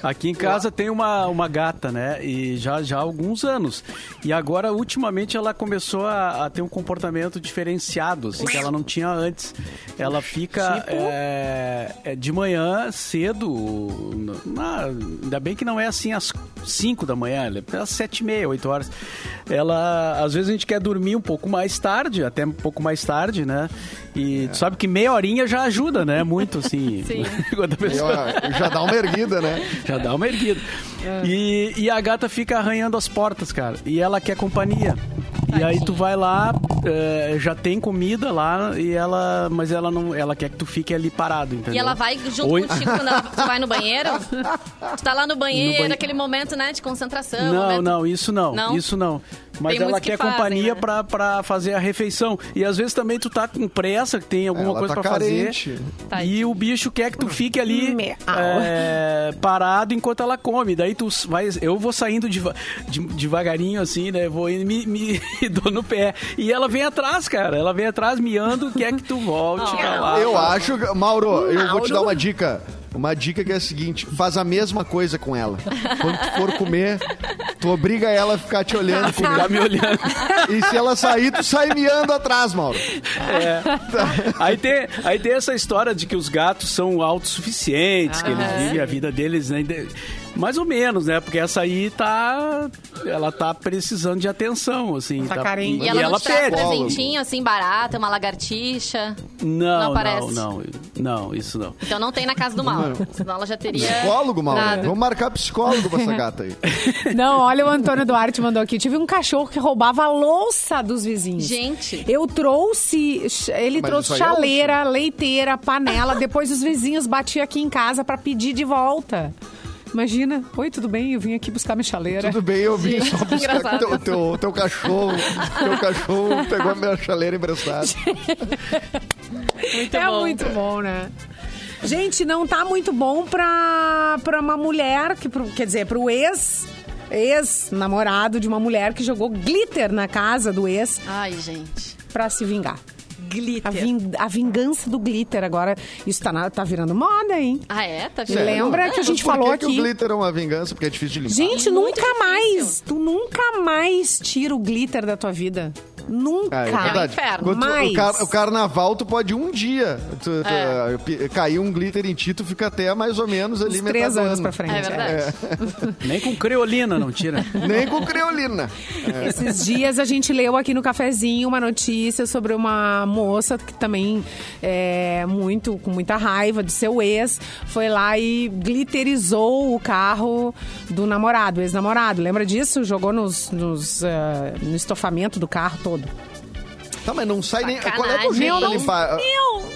Aqui em casa tem uma, uma gata, né? E já, já há alguns anos. E agora, ultimamente, ela começou a, a ter um comportamento diferenciado, assim, que ela não tinha antes. Ela fica é, é, de manhã, cedo, na- ainda bem que não é assim às 5 da manhã, é às 7 e meia, 8 horas. Ela, às vezes a gente quer dormir um pouco mais tarde, até um pouco mais tarde, né? E tu sabe que meia horinha já ajuda, né? Muito, assim. <laughs> Sim. <laughs> Quando a pessoa- já dá uma erguida, né? já dá uma erguida. E, e a gata fica arranhando as portas, cara. E ela quer companhia. E aí tu vai lá, eh, já tem comida lá, e ela. Mas ela não. Ela quer que tu fique ali parado, entendeu? E ela vai junto Oi? contigo quando ela, tu vai no banheiro? <laughs> Tu tá lá no banheiro, No banhe- aquele momento, né, de concentração. Não, momento... não, isso não, Não? Isso não. Mas Tem ela que quer fazem, companhia né? pra, pra fazer a refeição. E às vezes também tu tá com pressa, que tem alguma Ela coisa tá pra carente. fazer. Tadinho. E o bicho quer que tu fique ali é, parado enquanto ela come. Daí tu vai. Eu vou saindo deva- de- devagarinho, assim, né? Vou indo, me, me <laughs> dou no pé. E ela vem atrás, cara. Ela vem atrás miando, quer que tu volte Oh. pra lá. Eu acho, que- Mauro, eu vou te dar uma dica. Uma dica que é a seguinte: faz a mesma coisa com ela. Quando tu for comer, tu obriga ela a ficar te olhando Ficar comer. me olhando. E se ela sair, tu sai miando atrás, Mauro. Aí tem, aí tem essa história de que os gatos são autossuficientes, que eles vivem a vida deles, né? Mais ou menos, né? Porque essa aí tá. Ela tá precisando de atenção, assim. Tá tá, carente. E ela, e não ela te traz pede. presentinho, assim, barata, uma lagartixa? Não, Não não, não, não, isso não. Então não tem na casa do mal. Senão ela já teria... Psicólogo, Mauro. Nada. Vamos marcar psicólogo pra essa gata aí. <laughs> Não, olha o Antônio Duarte mandou aqui. Tive um cachorro que roubava a louça dos vizinhos. Gente. Eu trouxe, ele Mas trouxe é chaleira, leiteira, panela. Depois os vizinhos batiam aqui em casa pra pedir de volta. Imagina, oi, tudo bem? Eu vim aqui buscar minha chaleira. Tudo bem, eu vim só buscar Engraçado. teu, teu, teu cachorro. Teu cachorro pegou a minha chaleira emprestada. Muito é bom. muito bom, né? Gente, não tá muito bom pra, pra uma mulher, que, pro- quer dizer, pro ex, ex-namorado de uma mulher que jogou glitter na casa do ex Ai, gente. pra se vingar. Glitter. A, vin- a vingança do glitter agora. Isso tá, na- tá virando moda, hein? Ah, é? Tá Sério? Lembra que a gente Mas por falou que que aqui? o glitter é uma vingança? Porque é difícil de limpar. Gente, Muito nunca difícil. mais. Tu nunca mais tira o glitter da tua vida. Nunca. Ah, é verdade. inferno. Quando tu- Mais. o, car- o carnaval, tu pode um dia tu, tu, É. pi- cair um glitter em ti, tu fica até mais ou menos ali Uns metade três do anos ano. pra frente. É verdade. <laughs> Nem com creolina não tira. <laughs> Nem com creolina. Esses dias a gente leu aqui no cafezinho uma notícia sobre uma moça que também é muito com muita raiva de seu ex, foi lá e glitterizou o carro do namorado, ex-namorado. Lembra disso? Jogou nos, nos, ah, no estofamento do carro todo. Tá, mas não sai nem. Sacanagem. Qual é o jeito Meu, pra limpar? Eu não, não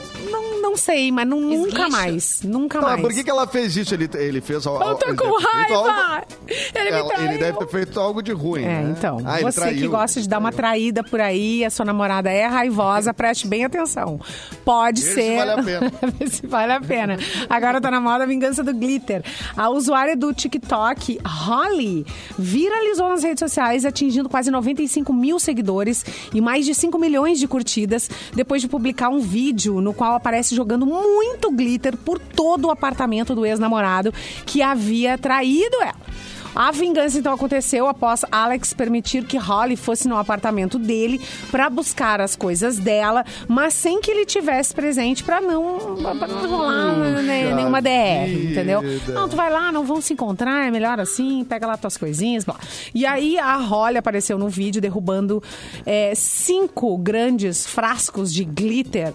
sei, mas não- nunca mais. Nunca Tá, mais. por que, que ela fez isso? Ele, ele fez algo. Eu tô ele com deve ter feito algo- raiva! Ele me Ela- traiu. ele deve ter feito algo de ruim. É, né? então. Ah, você que traiu. gosta de dar uma traída por aí, a sua namorada é raivosa, preste bem atenção. Pode Vê se ser. vale a pena. <laughs> Se vale a pena. Agora tá na moda a vingança do glitter. A usuária do TikTok, Holly, viralizou nas redes sociais, atingindo quase 95 mil seguidores e mais de 5 milhões de curtidas, depois de publicar um vídeo no qual aparece jogando muito glitter por todo o apartamento do ex-namorado que havia traído ela. A vingança então aconteceu após Alex permitir que Holly fosse no apartamento dele para buscar as coisas dela, mas sem que ele tivesse presente para não, pra não rolar né, Puxa nenhuma DR, vida. entendeu? Não, tu vai lá, não vão se encontrar, é melhor assim, pega lá tuas coisinhas, blá. E aí a Holly apareceu no vídeo derrubando é, cinco grandes frascos de glitter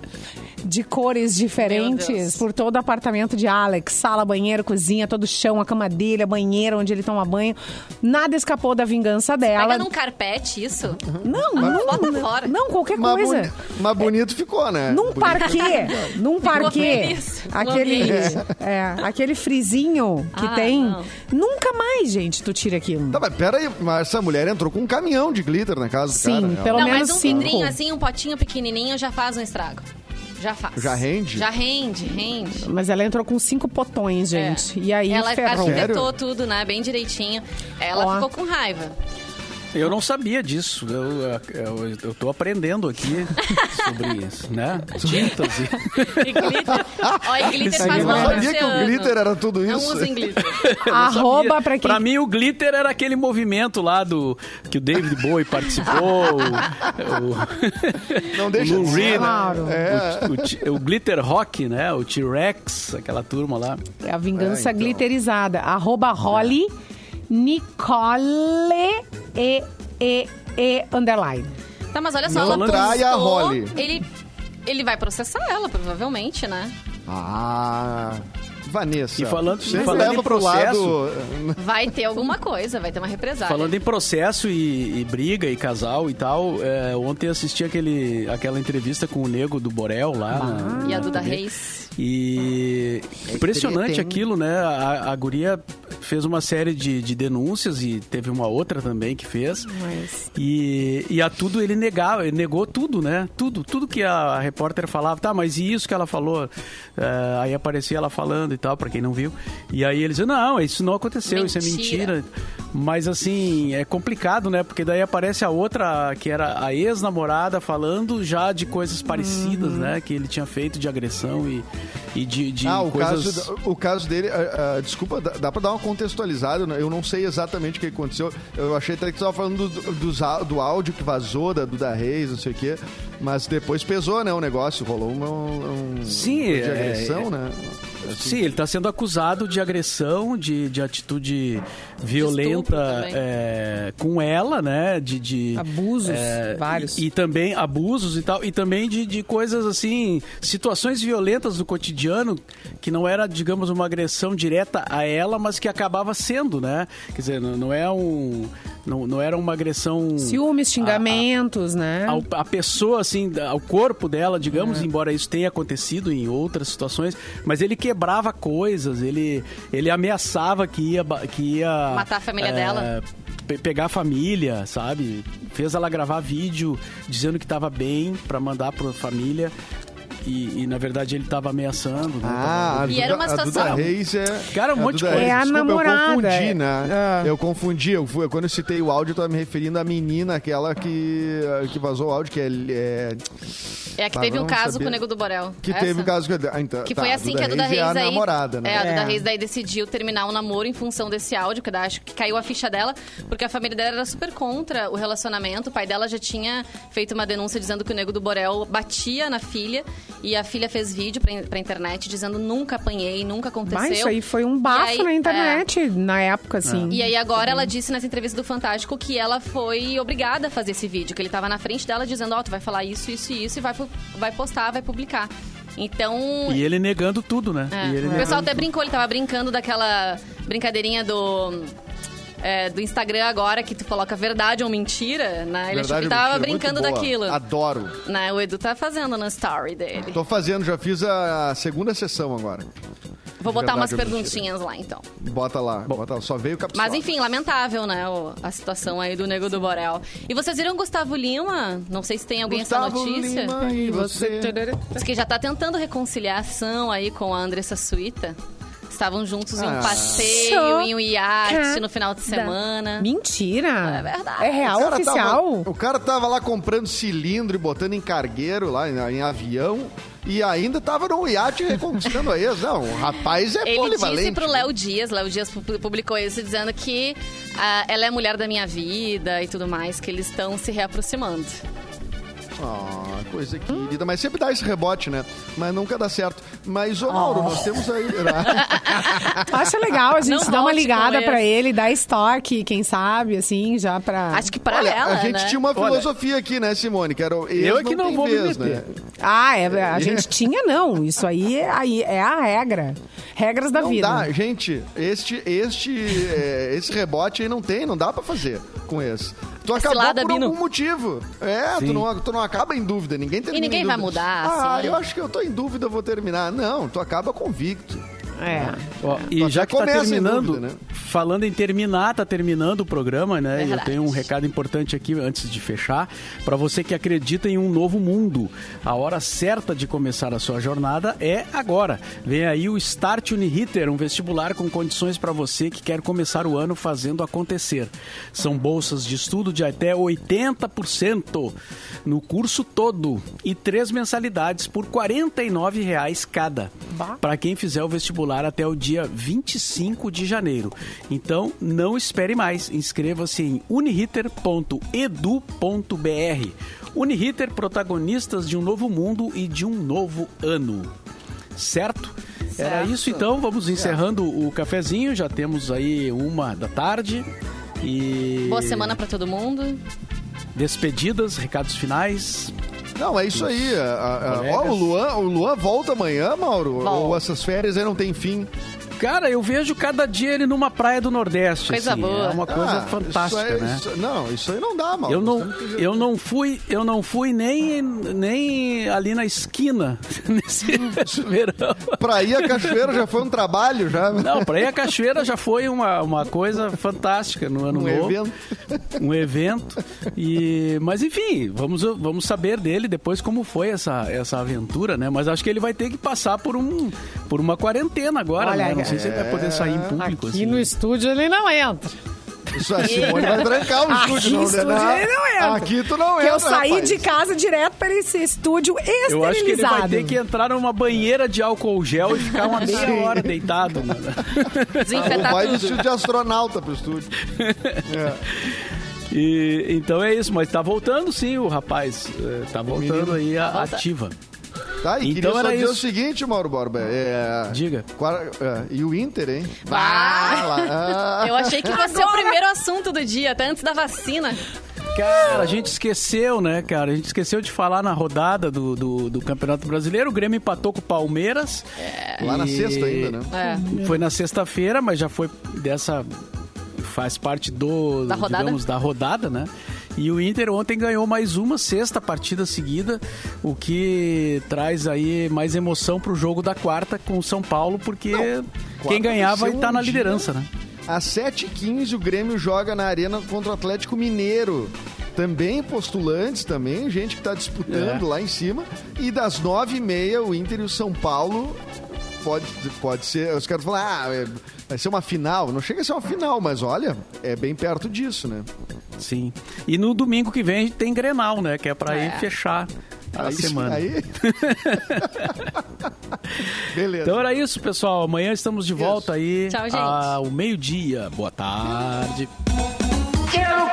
de cores diferentes por todo o apartamento de Alex. Sala, banheiro, cozinha, todo o chão, a cama dele, a banheira onde ele toma banho. Nada escapou da vingança dela. Pega num carpete isso? Não, não, Bota não, fora. não, qualquer Mas, coisa. boni- mas bonito ficou, né? Num Bonito. parquê, num parquê, aquele, Ambiente. é, aquele frizinho que Ah, tem, não. nunca mais, gente, tu tira aquilo. Tá, mas pera aí, mas essa mulher entrou com um caminhão de glitter na casa do Sim, cara. né? pelo não, menos mas um cinco. vidrinho assim, um potinho pequenininho já faz um estrago. Já faz. Já rende? Já rende, rende. Mas ela entrou com cinco potões, gente. É. E aí Ela ferrou. arquitetou tudo, né? Bem direitinho. Ela Ó. ficou com raiva. Eu não sabia disso. Eu, eu, eu tô aprendendo aqui sobre isso, né? Tintas e... E glitter. Ó, e glitter faz é mal pro Sabia que o glitter era tudo Não isso? usem glitter. <laughs> Arroba pra quem... Pra mim, o glitter era aquele movimento lá do que o David Bowie participou. o, <laughs> Não deixa o de ser, né? Claro. É. o, ti- o glitter rock, né? O T-Rex, aquela turma lá. É a vingança É, então. glitterizada. Arroba Holly Nicole e, e, e underline. Tá, mas olha só, Não ela trai a Holly. Ele, ele vai processar ela, provavelmente, né? Ah, Vanessa. E falando- sempre falando leva em pro processo- lado. <laughs> Vai ter alguma coisa, vai ter uma represália. Falando em processo e, e briga e casal e tal, é, ontem assisti aquele, aquela entrevista com o Nego do Borel lá. na- E a Duda na TV. Reis. E impressionante treta, hein? aquilo, né? A, a guria fez uma série de, de denúncias e teve uma outra também que fez. Mas... E, e a tudo ele negava, ele negou tudo, né? Tudo, tudo que a repórter falava, tá, mas e isso que ela falou? É, aí aparecia ela falando e tal, pra quem não viu. E aí eles diziam, não, isso não aconteceu, isso é Mentira. Mas assim, é complicado, né? Porque daí aparece a outra, que era a ex-namorada, falando já de coisas parecidas, né? Que ele tinha feito de agressão e, e de, de Ah, o coisas... caso, o caso dele, ah, ah, desculpa, dá, dá pra dar uma contextualizada, eu não sei exatamente o que aconteceu. Eu achei até que você tava falando do, dos á- do áudio que vazou da Duda Reis, não sei o quê, mas depois pesou, né, o negócio, rolou uma, um, Sim, de é- agressão, é- né? Assim. Sim, ele está sendo acusado de agressão, de, de atitude violenta é, com ela, né? De, de abusos, é, vários. E, e, também abusos e tal, e também de, de coisas assim, situações violentas do cotidiano que não era, digamos, uma agressão direta a ela, mas que acabava sendo, né? Quer dizer, não, não é um não, não era uma agressão. Ciúmes, xingamentos, a, a, né? A, a, pessoa, assim, ao corpo dela, digamos, é. embora isso tenha acontecido em outras situações, mas ele quebrava coisas, ele, ele ameaçava que ia. Que ia Matar a família é, dela? pegar a família, sabe? Fez ela gravar vídeo dizendo que estava bem para mandar para a família. E, e, na verdade ele estava ameaçando. Né? Ah, e era uma situação. A Duda Reis é. Cara, um monte de coisa. É a Desculpa, namorada. Eu confundi, né? É. Eu confundi. Eu fui, quando eu citei o áudio, eu tava me referindo à menina, aquela que, que vazou o áudio, que é. É, é a que tá, teve um caso com o Nego do Borel. Que Essa? teve um caso com. Ah, então, que tá, foi assim que a Duda Reis, é a aí. namorada, né? É, a Duda é. Reis daí decidiu terminar o um namoro em função desse áudio, que acho que caiu a ficha dela, porque a família dela era super contra o relacionamento. O pai dela já tinha feito uma denúncia dizendo que o Nego do Borel batia na filha e a filha fez vídeo pra, pra internet dizendo nunca apanhei, nunca aconteceu. Mas isso aí foi um bafo aí, na internet é... na época, assim. E aí agora ela disse nessa entrevista do Fantástico que ela foi obrigada a fazer esse vídeo, que ele tava na frente dela dizendo, ó, oh, tu vai falar isso, isso e isso e vai, vai postar, vai publicar. Então. E ele negando tudo, né? É. o pessoal até tudo. brincou, ele tava brincando daquela brincadeirinha do é, do Instagram agora que tu coloca verdade ou mentira, né? Ele achou que tava brincando daquilo. Adoro. Né? O Edu tá fazendo na story dele. Tô fazendo, já fiz a segunda sessão agora. Vou botar umas perguntinhas lá, então. Bota lá, bota lá. Só veio o capsule. Mas enfim, lamentável, né? a situação aí do Nego do Borel. E vocês viram Gustavo Lima? Não sei se tem alguém Gustavo essa notícia. Lima e você. Diz que já tá tentando reconciliação aí com a Andressa Suíta estavam juntos em um ah. passeio, em um iate no final de semana. Mentira! É verdade. É real o oficial? Tava, o cara tava lá comprando cilindro e botando em cargueiro lá em, em avião. E ainda tava no iate reconquistando a ex. Não, o rapaz é Ele polivalente. Disse pro Léo Dias, Léo Dias publicou isso dizendo que uh, ela é a mulher da minha vida e tudo mais, que eles estão se reaproximando. Ah, coisa querida. Mas sempre dá esse rebote, né? Mas nunca dá certo. Mas, ô Mauro, oh. nós temos aí. Né? <laughs> Acho legal a gente Não dar uma ligada pra ele, dar estoque, quem sabe, assim, já pra. Acho que pra Olha, ela. A gente né? tinha uma filosofia Olha, aqui, né, Simone? Que era eu é que não, vou vez, me meter. Né? Ah, é, a gente tinha, não. Isso aí é, aí é a regra. Regras da não vida. Dá. Gente, este, este, é, esse rebote aí não tem, não dá pra fazer com esse. Tu acabou por Bino. algum motivo. É, tu não, tu não acaba em dúvida. Ninguém termina E ninguém vai mudar, Ah, assim. eu acho que eu tô em dúvida, eu vou terminar. Não, tu acaba convicto. É. Ó, e já que tá terminando, dúvida, né? Falando em terminar, tá terminando o programa, né? É eu tenho um recado importante aqui antes de fechar. para você que acredita em um novo mundo. A hora certa de começar a sua jornada é agora. Vem aí o Start Uniriter, um vestibular com condições para você que quer começar o ano fazendo acontecer. São bolsas de estudo de até 80% no curso todo e três mensalidades por 49 reais cada. Para quem fizer o vestibular até o dia 25 de janeiro. Então, não espere mais. Inscreva-se em uniriter.edu.br. Uniriter, protagonistas de um novo mundo e de um novo ano. Certo? certo. Era isso então, vamos encerrando o cafezinho. Já temos aí uma da tarde. E... Boa semana para todo mundo. Despedidas, recados finais. Não, é isso aí. A, a, a, ó, o, Luan, o Luan volta amanhã, Mauro? Volta. Ou essas férias aí não tem fim? Cara, eu vejo cada dia ele numa praia do Nordeste. Coisa assim. boa. É uma coisa ah, fantástica, isso é, né? Isso, não, isso aí não dá, mano. Eu não, eu não fui, eu não fui nem, nem ali na esquina <laughs> nesse verão. Pra ir à cachoeira já foi um trabalho, já. Não, pra ir à cachoeira já foi uma, uma coisa fantástica no ano um novo. Evento. Um evento. E, mas enfim, vamos, vamos saber dele depois como foi essa, essa aventura, né? Mas acho que ele vai ter que passar por, um, por uma quarentena agora, Olha, né? Sei se ele vai poder sair em público. Aqui assim. no estúdio ele não entra. Isso, a Simone vai trancar o estúdio, Aqui não, estúdio né? ele não entra. Aqui tu não entra, entra, Eu saí rapaz. de casa direto para esse estúdio esterilizado. Eu acho que ele vai ter que entrar numa banheira de álcool gel e ficar uma meia hora deitado. Mano. Desinfetar vai tudo. vestido de astronauta pro estúdio. É. E, então é isso, mas tá voltando sim o rapaz. É, tá voltando aí a, ativa. Tá, e então queria só dizer isso. o seguinte, Mauro Borba. É, Diga. É, e o Inter, hein? Ah, <laughs> eu achei que fosse Agora... o primeiro assunto do dia, até antes da vacina. Cara, a gente esqueceu, né, cara? A gente esqueceu de falar na rodada do, do, do Campeonato Brasileiro. O Grêmio empatou com o Palmeiras. É. Lá na sexta ainda, né? É. Foi na sexta-feira, mas já foi dessa. Faz parte do, da rodada. digamos, da rodada, né? E o Inter ontem ganhou mais uma sexta partida seguida, o que traz aí mais emoção para o jogo da quarta com o São Paulo, porque Não, quem ganhar vai estar tá na liderança, né? Às 7h15 o Grêmio joga na arena contra o Atlético Mineiro. Também postulantes, também gente que está disputando é. lá em cima. E das 9h30 o Inter e o São Paulo pode, pode ser. Os caras falam, ah, é, vai ser uma final. Não chega a ser uma final, mas olha, é bem perto disso, né? Sim. E no domingo que vem a gente tem Grenal, né? Que é para é. ir fechar a aí, semana. Aí... <laughs> Beleza. Então era isso, pessoal. Amanhã estamos de volta isso. aí. Tchau, gente. Ao meio-dia. Boa tarde. Quero